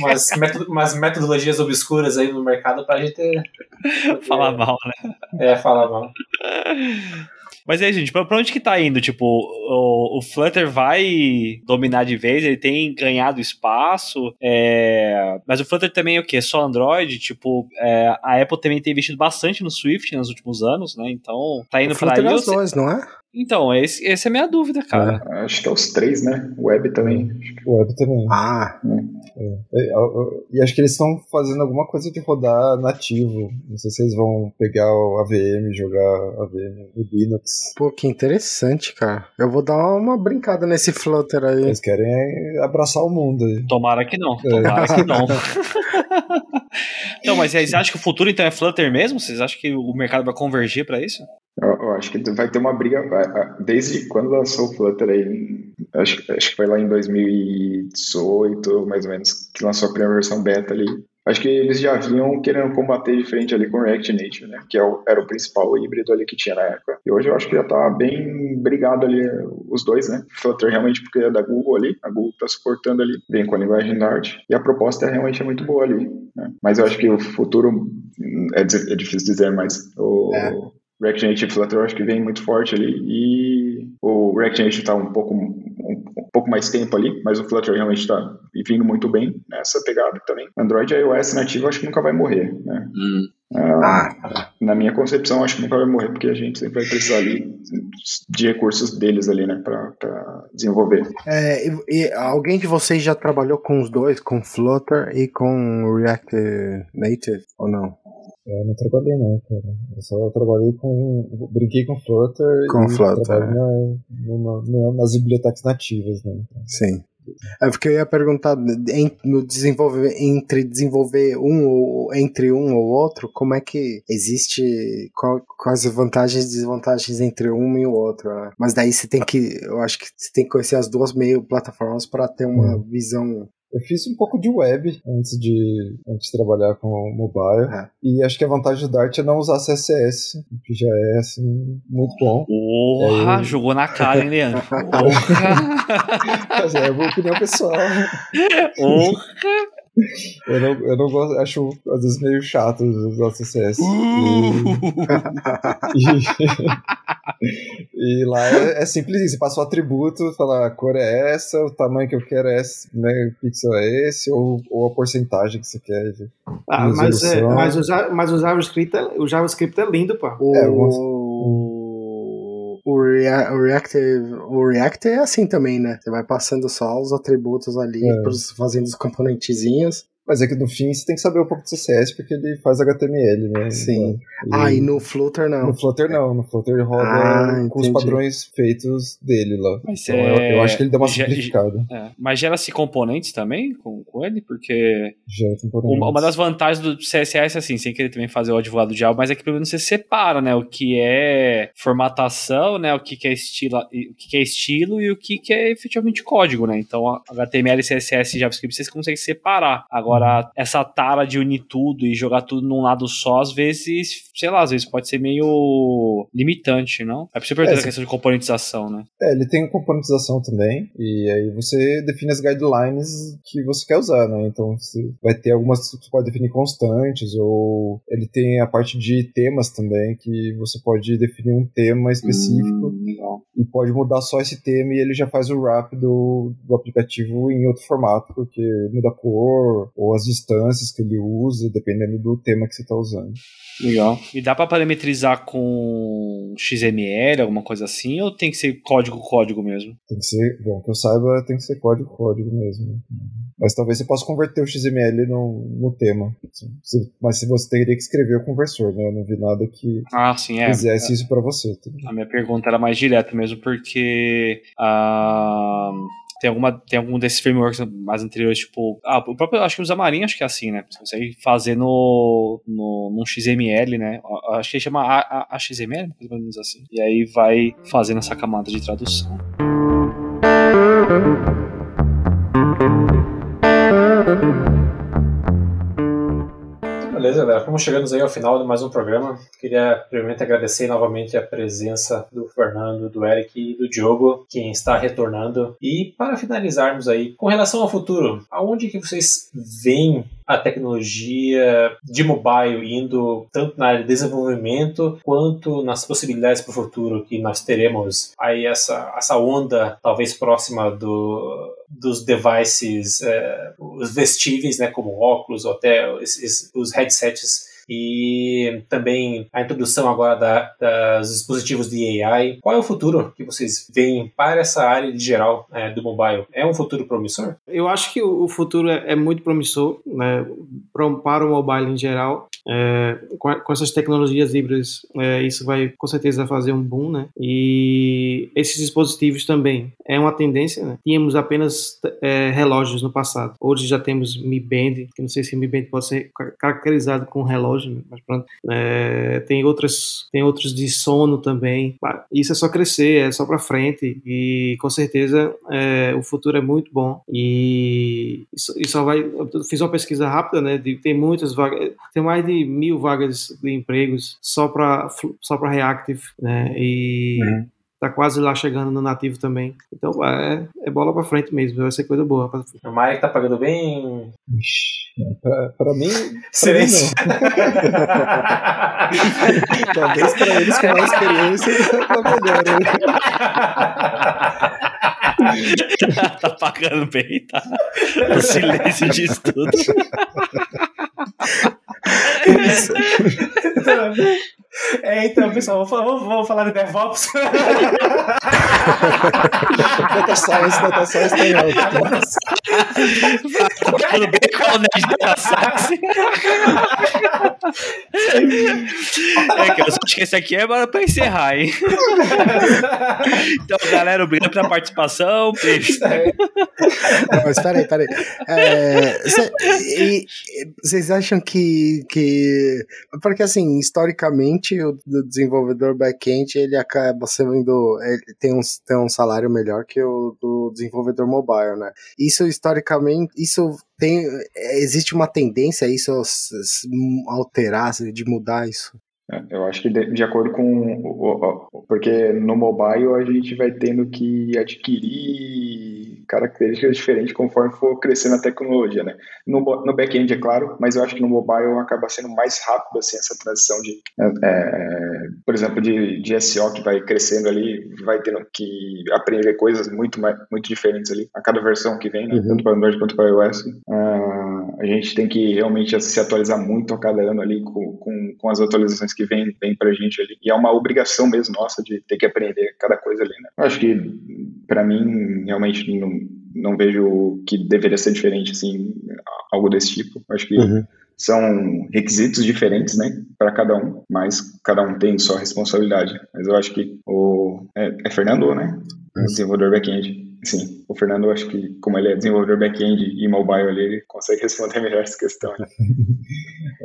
umas, metod- umas metodologias obscuras aí no mercado pra gente Falar mal, né? é, falar mal. Mas aí, gente, pra, pra onde que tá indo? Tipo, o, o Flutter vai dominar de vez, ele tem ganhado espaço, é... mas o Flutter também é o quê? Só Android? Tipo, é, a Apple também tem investido bastante no Swift nos últimos anos, né? Então, tá indo O pra Flutter aí. é os dois, não é? Então, esse, essa é a minha dúvida, cara. Acho que é os três, né? Web também. O web também. Ah, É, eu- eu- E acho que eles estão fazendo alguma coisa de rodar nativo. Não sei se eles vão pegar o AVM, jogar AVM no Linux. pô, que interessante, cara. Eu vou dar uma brincada nesse Flutter aí. Eles querem é, abraçar o mundo aí. Tomara que não, tomara que não. *laughs* Não, mas vocês acham que o futuro então é Flutter mesmo? Vocês acham que o mercado vai convergir pra isso? Eu, eu acho que vai ter uma briga desde quando lançou o Flutter aí, acho, acho que foi lá em 2018, mais ou menos, que lançou a primeira versão beta ali. Acho que eles já vinham querendo combater de frente ali com React Native, né? Que é era o principal híbrido ali que tinha na época. E hoje eu acho que já tá bem brigado ali os dois, né? Flutter realmente porque é da Google ali, a Google tá suportando ali, vem com a linguagem Dart. E a proposta realmente é muito boa ali, né? Mas eu acho que o futuro é, é difícil dizer, mas o É. React Native e Flutter eu acho que vem muito forte ali. E o React Native tá um pouco, um, um pouco mais tempo ali, mas o Flutter realmente tá vindo muito bem nessa pegada também. Android e iOS nativo eu acho que nunca vai morrer, né? Ah, na minha concepção, eu acho que nunca vai morrer, porque a gente sempre vai precisar ali de recursos deles ali, né, pra, pra desenvolver. É, e, e alguém de vocês já trabalhou com os dois, com Flutter e com React Native, ou não? Eu não trabalhei não, cara. Eu só trabalhei com. Brinquei com Flutter Com Flutter, trabalho é. na- nas bibliotecas nativas, né? Sim. É porque eu ia perguntar no desenvolver entre desenvolver um ou entre um ou outro, como é que existe qual, quais as vantagens e desvantagens entre um e o outro. né? Mas daí você tem que, eu acho que você tem que conhecer as duas meio plataformas para ter uma visão. Eu fiz um pouco de web antes de, antes de trabalhar com mobile. É. E acho que a vantagem do Dart é não usar CSS, que já é assim, muito bom. Porra, eu- jogou na cara, hein, Leandro? *laughs* Porra! Mas é a minha opinião pessoal. Porra! Eu não, eu não gosto, acho às vezes meio chato usar CSS. *laughs* E, e lá é, é simples isso, você passa o atributo, fala a cor é essa, o tamanho que eu quero é esse, né, o pixel é esse, ou, ou a porcentagem que você quer. de- Ah, mas, é, mas, o, mas o JavaScript, é, o JavaScript é lindo, pô. O, É, o, Rea- o React, o React é assim também, né? Você vai passando só os atributos ali, É. pros- fazendo os componentezinhos. Mas é que no fim você tem que saber um pouco de CSS porque ele faz HTML, né? Sim. Então, Ah, e no Flutter não. No Flutter não, no Flutter ele roda Ah, com os entendi. padrões feitos dele lá. Mas Então eu, é- eu acho que ele dá uma simplificada. É, mas gera-se componentes também com, com ele? Porque Já é componentes. uma, uma das vantagens do CSS, assim, sem querer também fazer o advogado do diabo, mas é que pelo menos você separa, né? O que é formatação, né? O que, que é estilo, o que, que é estilo e o que, que é efetivamente código, né? Então, a HTML, CSS e JavaScript vocês conseguem separar. Agora, Agora, essa tara de unir tudo e jogar tudo num lado só, às vezes, sei lá, às vezes pode ser meio limitante, não? É preciso perguntar É, a questão de componentização, né? É, ele tem componentização também, e aí você define as guidelines que você quer usar, né? Então você vai ter algumas que você pode definir constantes, ou ele tem a parte de temas também, que você pode definir um tema específico Hum, e pode mudar só esse tema e ele já faz o wrap do, do aplicativo em outro formato, porque muda a cor ou as distâncias que ele usa, dependendo do tema que você está usando. Legal. E dá pra parametrizar com XML, alguma coisa assim, ou tem que ser código-código mesmo? Tem que ser, bom, que eu saiba, tem que ser código-código mesmo. Mas talvez você possa converter o XML no, no tema. Mas se você teria que escrever o conversor, né? Eu não vi nada que Ah, sim, é. fizesse isso pra você. tá? A minha pergunta era mais direta mesmo, porque ah, tem, alguma, tem algum desses frameworks mais anteriores, tipo. Ah, o próprio, acho que o Xamarin acho que é assim, né? Você consegue fazer no, no, num XML, né? Acho que chama A- A- AXML, mais ou menos assim. E aí vai fazendo essa camada de tradução. Beleza, galera. Como chegamos aí ao final de mais um programa, queria primeiramente agradecer novamente a presença do Fernando, do Eric e do Diogo, quem está retornando. E para finalizarmos aí, com relação ao futuro, aonde que vocês veem a tecnologia de mobile indo tanto na área de desenvolvimento quanto nas possibilidades para o futuro que nós teremos. Aí essa, essa onda talvez próxima do, dos devices, eh, os vestíveis, né, como óculos ou até esses- os headsets e também a introdução agora da, dos dispositivos de AI. Qual é o futuro que vocês veem para essa área de geral eh, do mobile? É um futuro promissor? Eu acho que o futuro é, é muito promissor né, para o mobile em geral. É, com, essas tecnologias híbridas, é, isso vai com certeza fazer um boom, né? E esses dispositivos também é uma tendência, né? Tínhamos apenas é, relógios no passado. Hoje já temos Mi Band, que não sei se Mi Band pode ser ca- caracterizado com relógio, né? mas pronto. É, tem outras, tem outros de sono também. Isso é só crescer, é só para frente e com certeza é, o futuro é muito bom e isso só vai. Eu fiz uma pesquisa rápida, né? De, tem muitas vagas, tem mais de mil vagas de empregos só para só para reactive, né? E Uhum. Tá quase lá chegando no nativo também. Então é, é bola para frente mesmo, vai ser coisa boa. pra- O Mike tá pagando bem? Pra mim, Silêncio. *laughs* talvez pra eles com mais experiência tá melhor. né? tá pagando bem, tá? O silêncio diz tudo. *laughs* É, então, pessoal, vamos falar, vamos- falar de DevOps. Data Science, Data Science tem alto. Tá pagando bem com o Nerd da Science. É que eu acho que esse aqui é para pra encerrar, hein? Então, galera, obrigado pela participação. Beijo. Mas peraí, peraí. É, cê- Vocês acham que, que. Porque assim, historicamente, o do desenvolvedor back-end ele acaba sendo. Ele tem um, tem um salário melhor que o do desenvolvedor mobile, né? Isso historicamente. Isso tem. Existe uma tendência a isso alterar, de mudar isso? Eu acho que de, de acordo com. Porque no mobile a gente vai tendo que adquirir características diferentes conforme for crescendo a tecnologia, né? No, no back-end, é claro, mas eu acho que no mobile acaba sendo mais rápido assim, essa transição de, é, é, por exemplo, de, de SEO que vai crescendo ali, vai tendo que aprender coisas muito, muito diferentes ali a cada versão que vem, né? Uhum. tanto para Android quanto para iOS. Ah, a gente tem que realmente se atualizar muito a cada ano ali com, com, com as atualizações que vem, vem pra gente ali. E é uma obrigação mesmo nossa de ter que aprender cada coisa ali, né? Eu acho que, para mim, realmente não, não vejo que deveria ser diferente, assim, algo desse tipo. Eu acho que Uhum. são requisitos diferentes, né, para cada um, mas cada um tem sua responsabilidade. Mas eu acho que o. É, é Fernando, né? O desenvolvedor back-end. Sim, o Fernando, eu acho que, como ele é desenvolvedor back-end e mobile ali, ele consegue responder *laughs* melhor essa questão. né? *laughs*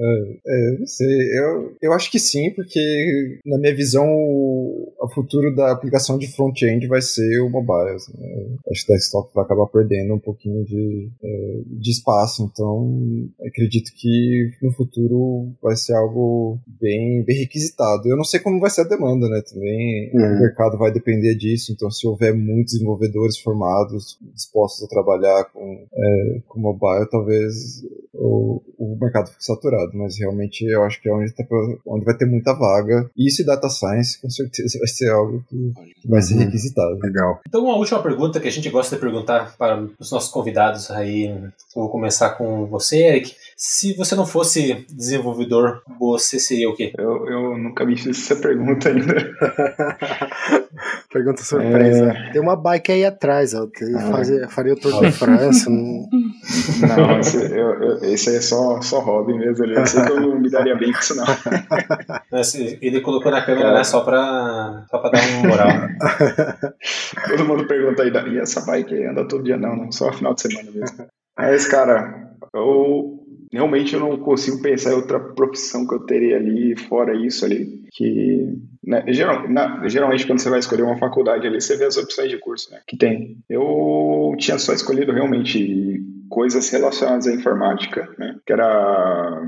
É, não sei, eu, eu acho que sim, porque na minha visão o- o futuro da aplicação de front-end vai ser o mobile. Assim, né? Acho que o desktop vai acabar perdendo um pouquinho de, é, de espaço, então acredito que no futuro vai ser algo bem, bem requisitado. Eu não sei como vai ser a demanda, né? Também uhum. o mercado vai depender disso, então se houver muitos desenvolvedores formados, dispostos a trabalhar com, é, com mobile, talvez o, o mercado fique saturado, mas realmente eu acho que é onde, tá, onde vai ter muita vaga. Isso e data science, com certeza, vai ser algo que, que vai ser uhum. requisitado. Legal. Então, uma última pergunta que a gente gosta de perguntar para os nossos convidados aí. Vou começar com você, Eric. Se você não fosse desenvolvedor, você seria o quê? Eu, eu nunca me fiz essa pergunta ainda. *laughs* pergunta surpresa. É... Tem uma bike aí atrás, ó. Ah, fazia, faria o Tour de França. *laughs* Não, esse, eu, eu, esse aí é só, só hobby mesmo. Eu sei que eu não me daria bem com isso, não. *laughs* Ele colocou na câmera né, só, pra, só pra dar uma moral. *laughs* Todo mundo pergunta aí, e essa bike anda todo dia? Não, não, só final de semana mesmo. Mas, cara, eu realmente eu não consigo pensar em outra profissão que eu teria ali, fora isso ali, que né, geral, na, geralmente quando você vai escolher uma faculdade ali, você vê as opções de curso né, que tem. Eu tinha só escolhido realmente coisas relacionadas à informática, né, que era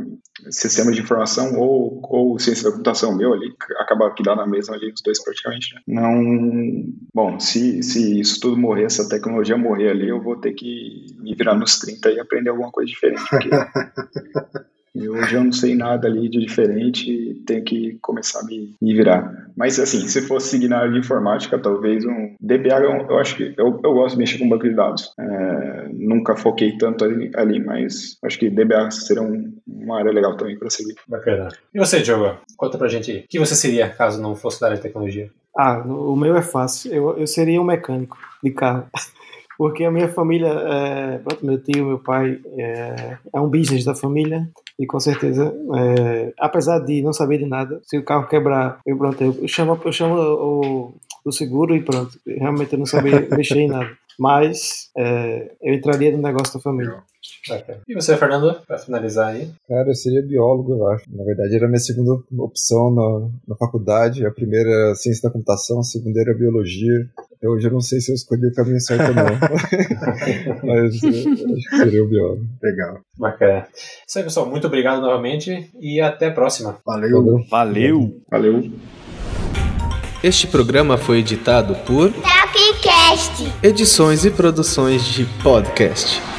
sistema de informação ou, ou ciência da computação meu ali, acaba que dá na mesma ali os dois praticamente. Né. Não, bom, se, se isso tudo morrer, essa tecnologia morrer ali, eu vou ter que me virar nos 30 e aprender alguma coisa diferente, porque *laughs* E hoje eu não sei nada ali de diferente, tenho que começar a me, me virar. Mas assim, se fosse seguir na área de informática, talvez um DBA, eu, eu acho que eu, eu gosto de mexer com banco de dados. É, nunca foquei tanto ali, ali, mas acho que DBA seria um, uma área legal também para seguir. Bacana. E você, Diogo? Conta pra gente aí. O que você seria caso não fosse da área de tecnologia? Ah, o meu é fácil. Eu, eu seria um mecânico de carro. *laughs* Porque a minha família, é, pronto, meu tio, meu pai, é, é um business da família e com certeza, é, apesar de não saber de nada, se o carro quebrar, eu pronto, eu chamo, eu chamo o, o seguro e pronto. Realmente eu não sabia *laughs* mexer em nada. Mas é, eu entraria no negócio da família. E você, Fernando, para finalizar aí? Cara, eu seria biólogo, eu acho. Na verdade, era a minha segunda opção na, na faculdade. A primeira era ciência da computação, a segunda era biologia. Eu hoje eu não sei se eu escolhi o caminho certo ou não. *laughs* *laughs* Mas acho que seria o biólogo. Legal. Bacana. Isso aí, pessoal. Muito obrigado novamente e até a próxima. Valeu. Valeu. Valeu. Este programa foi editado por Tapcast. Edições e produções de podcast.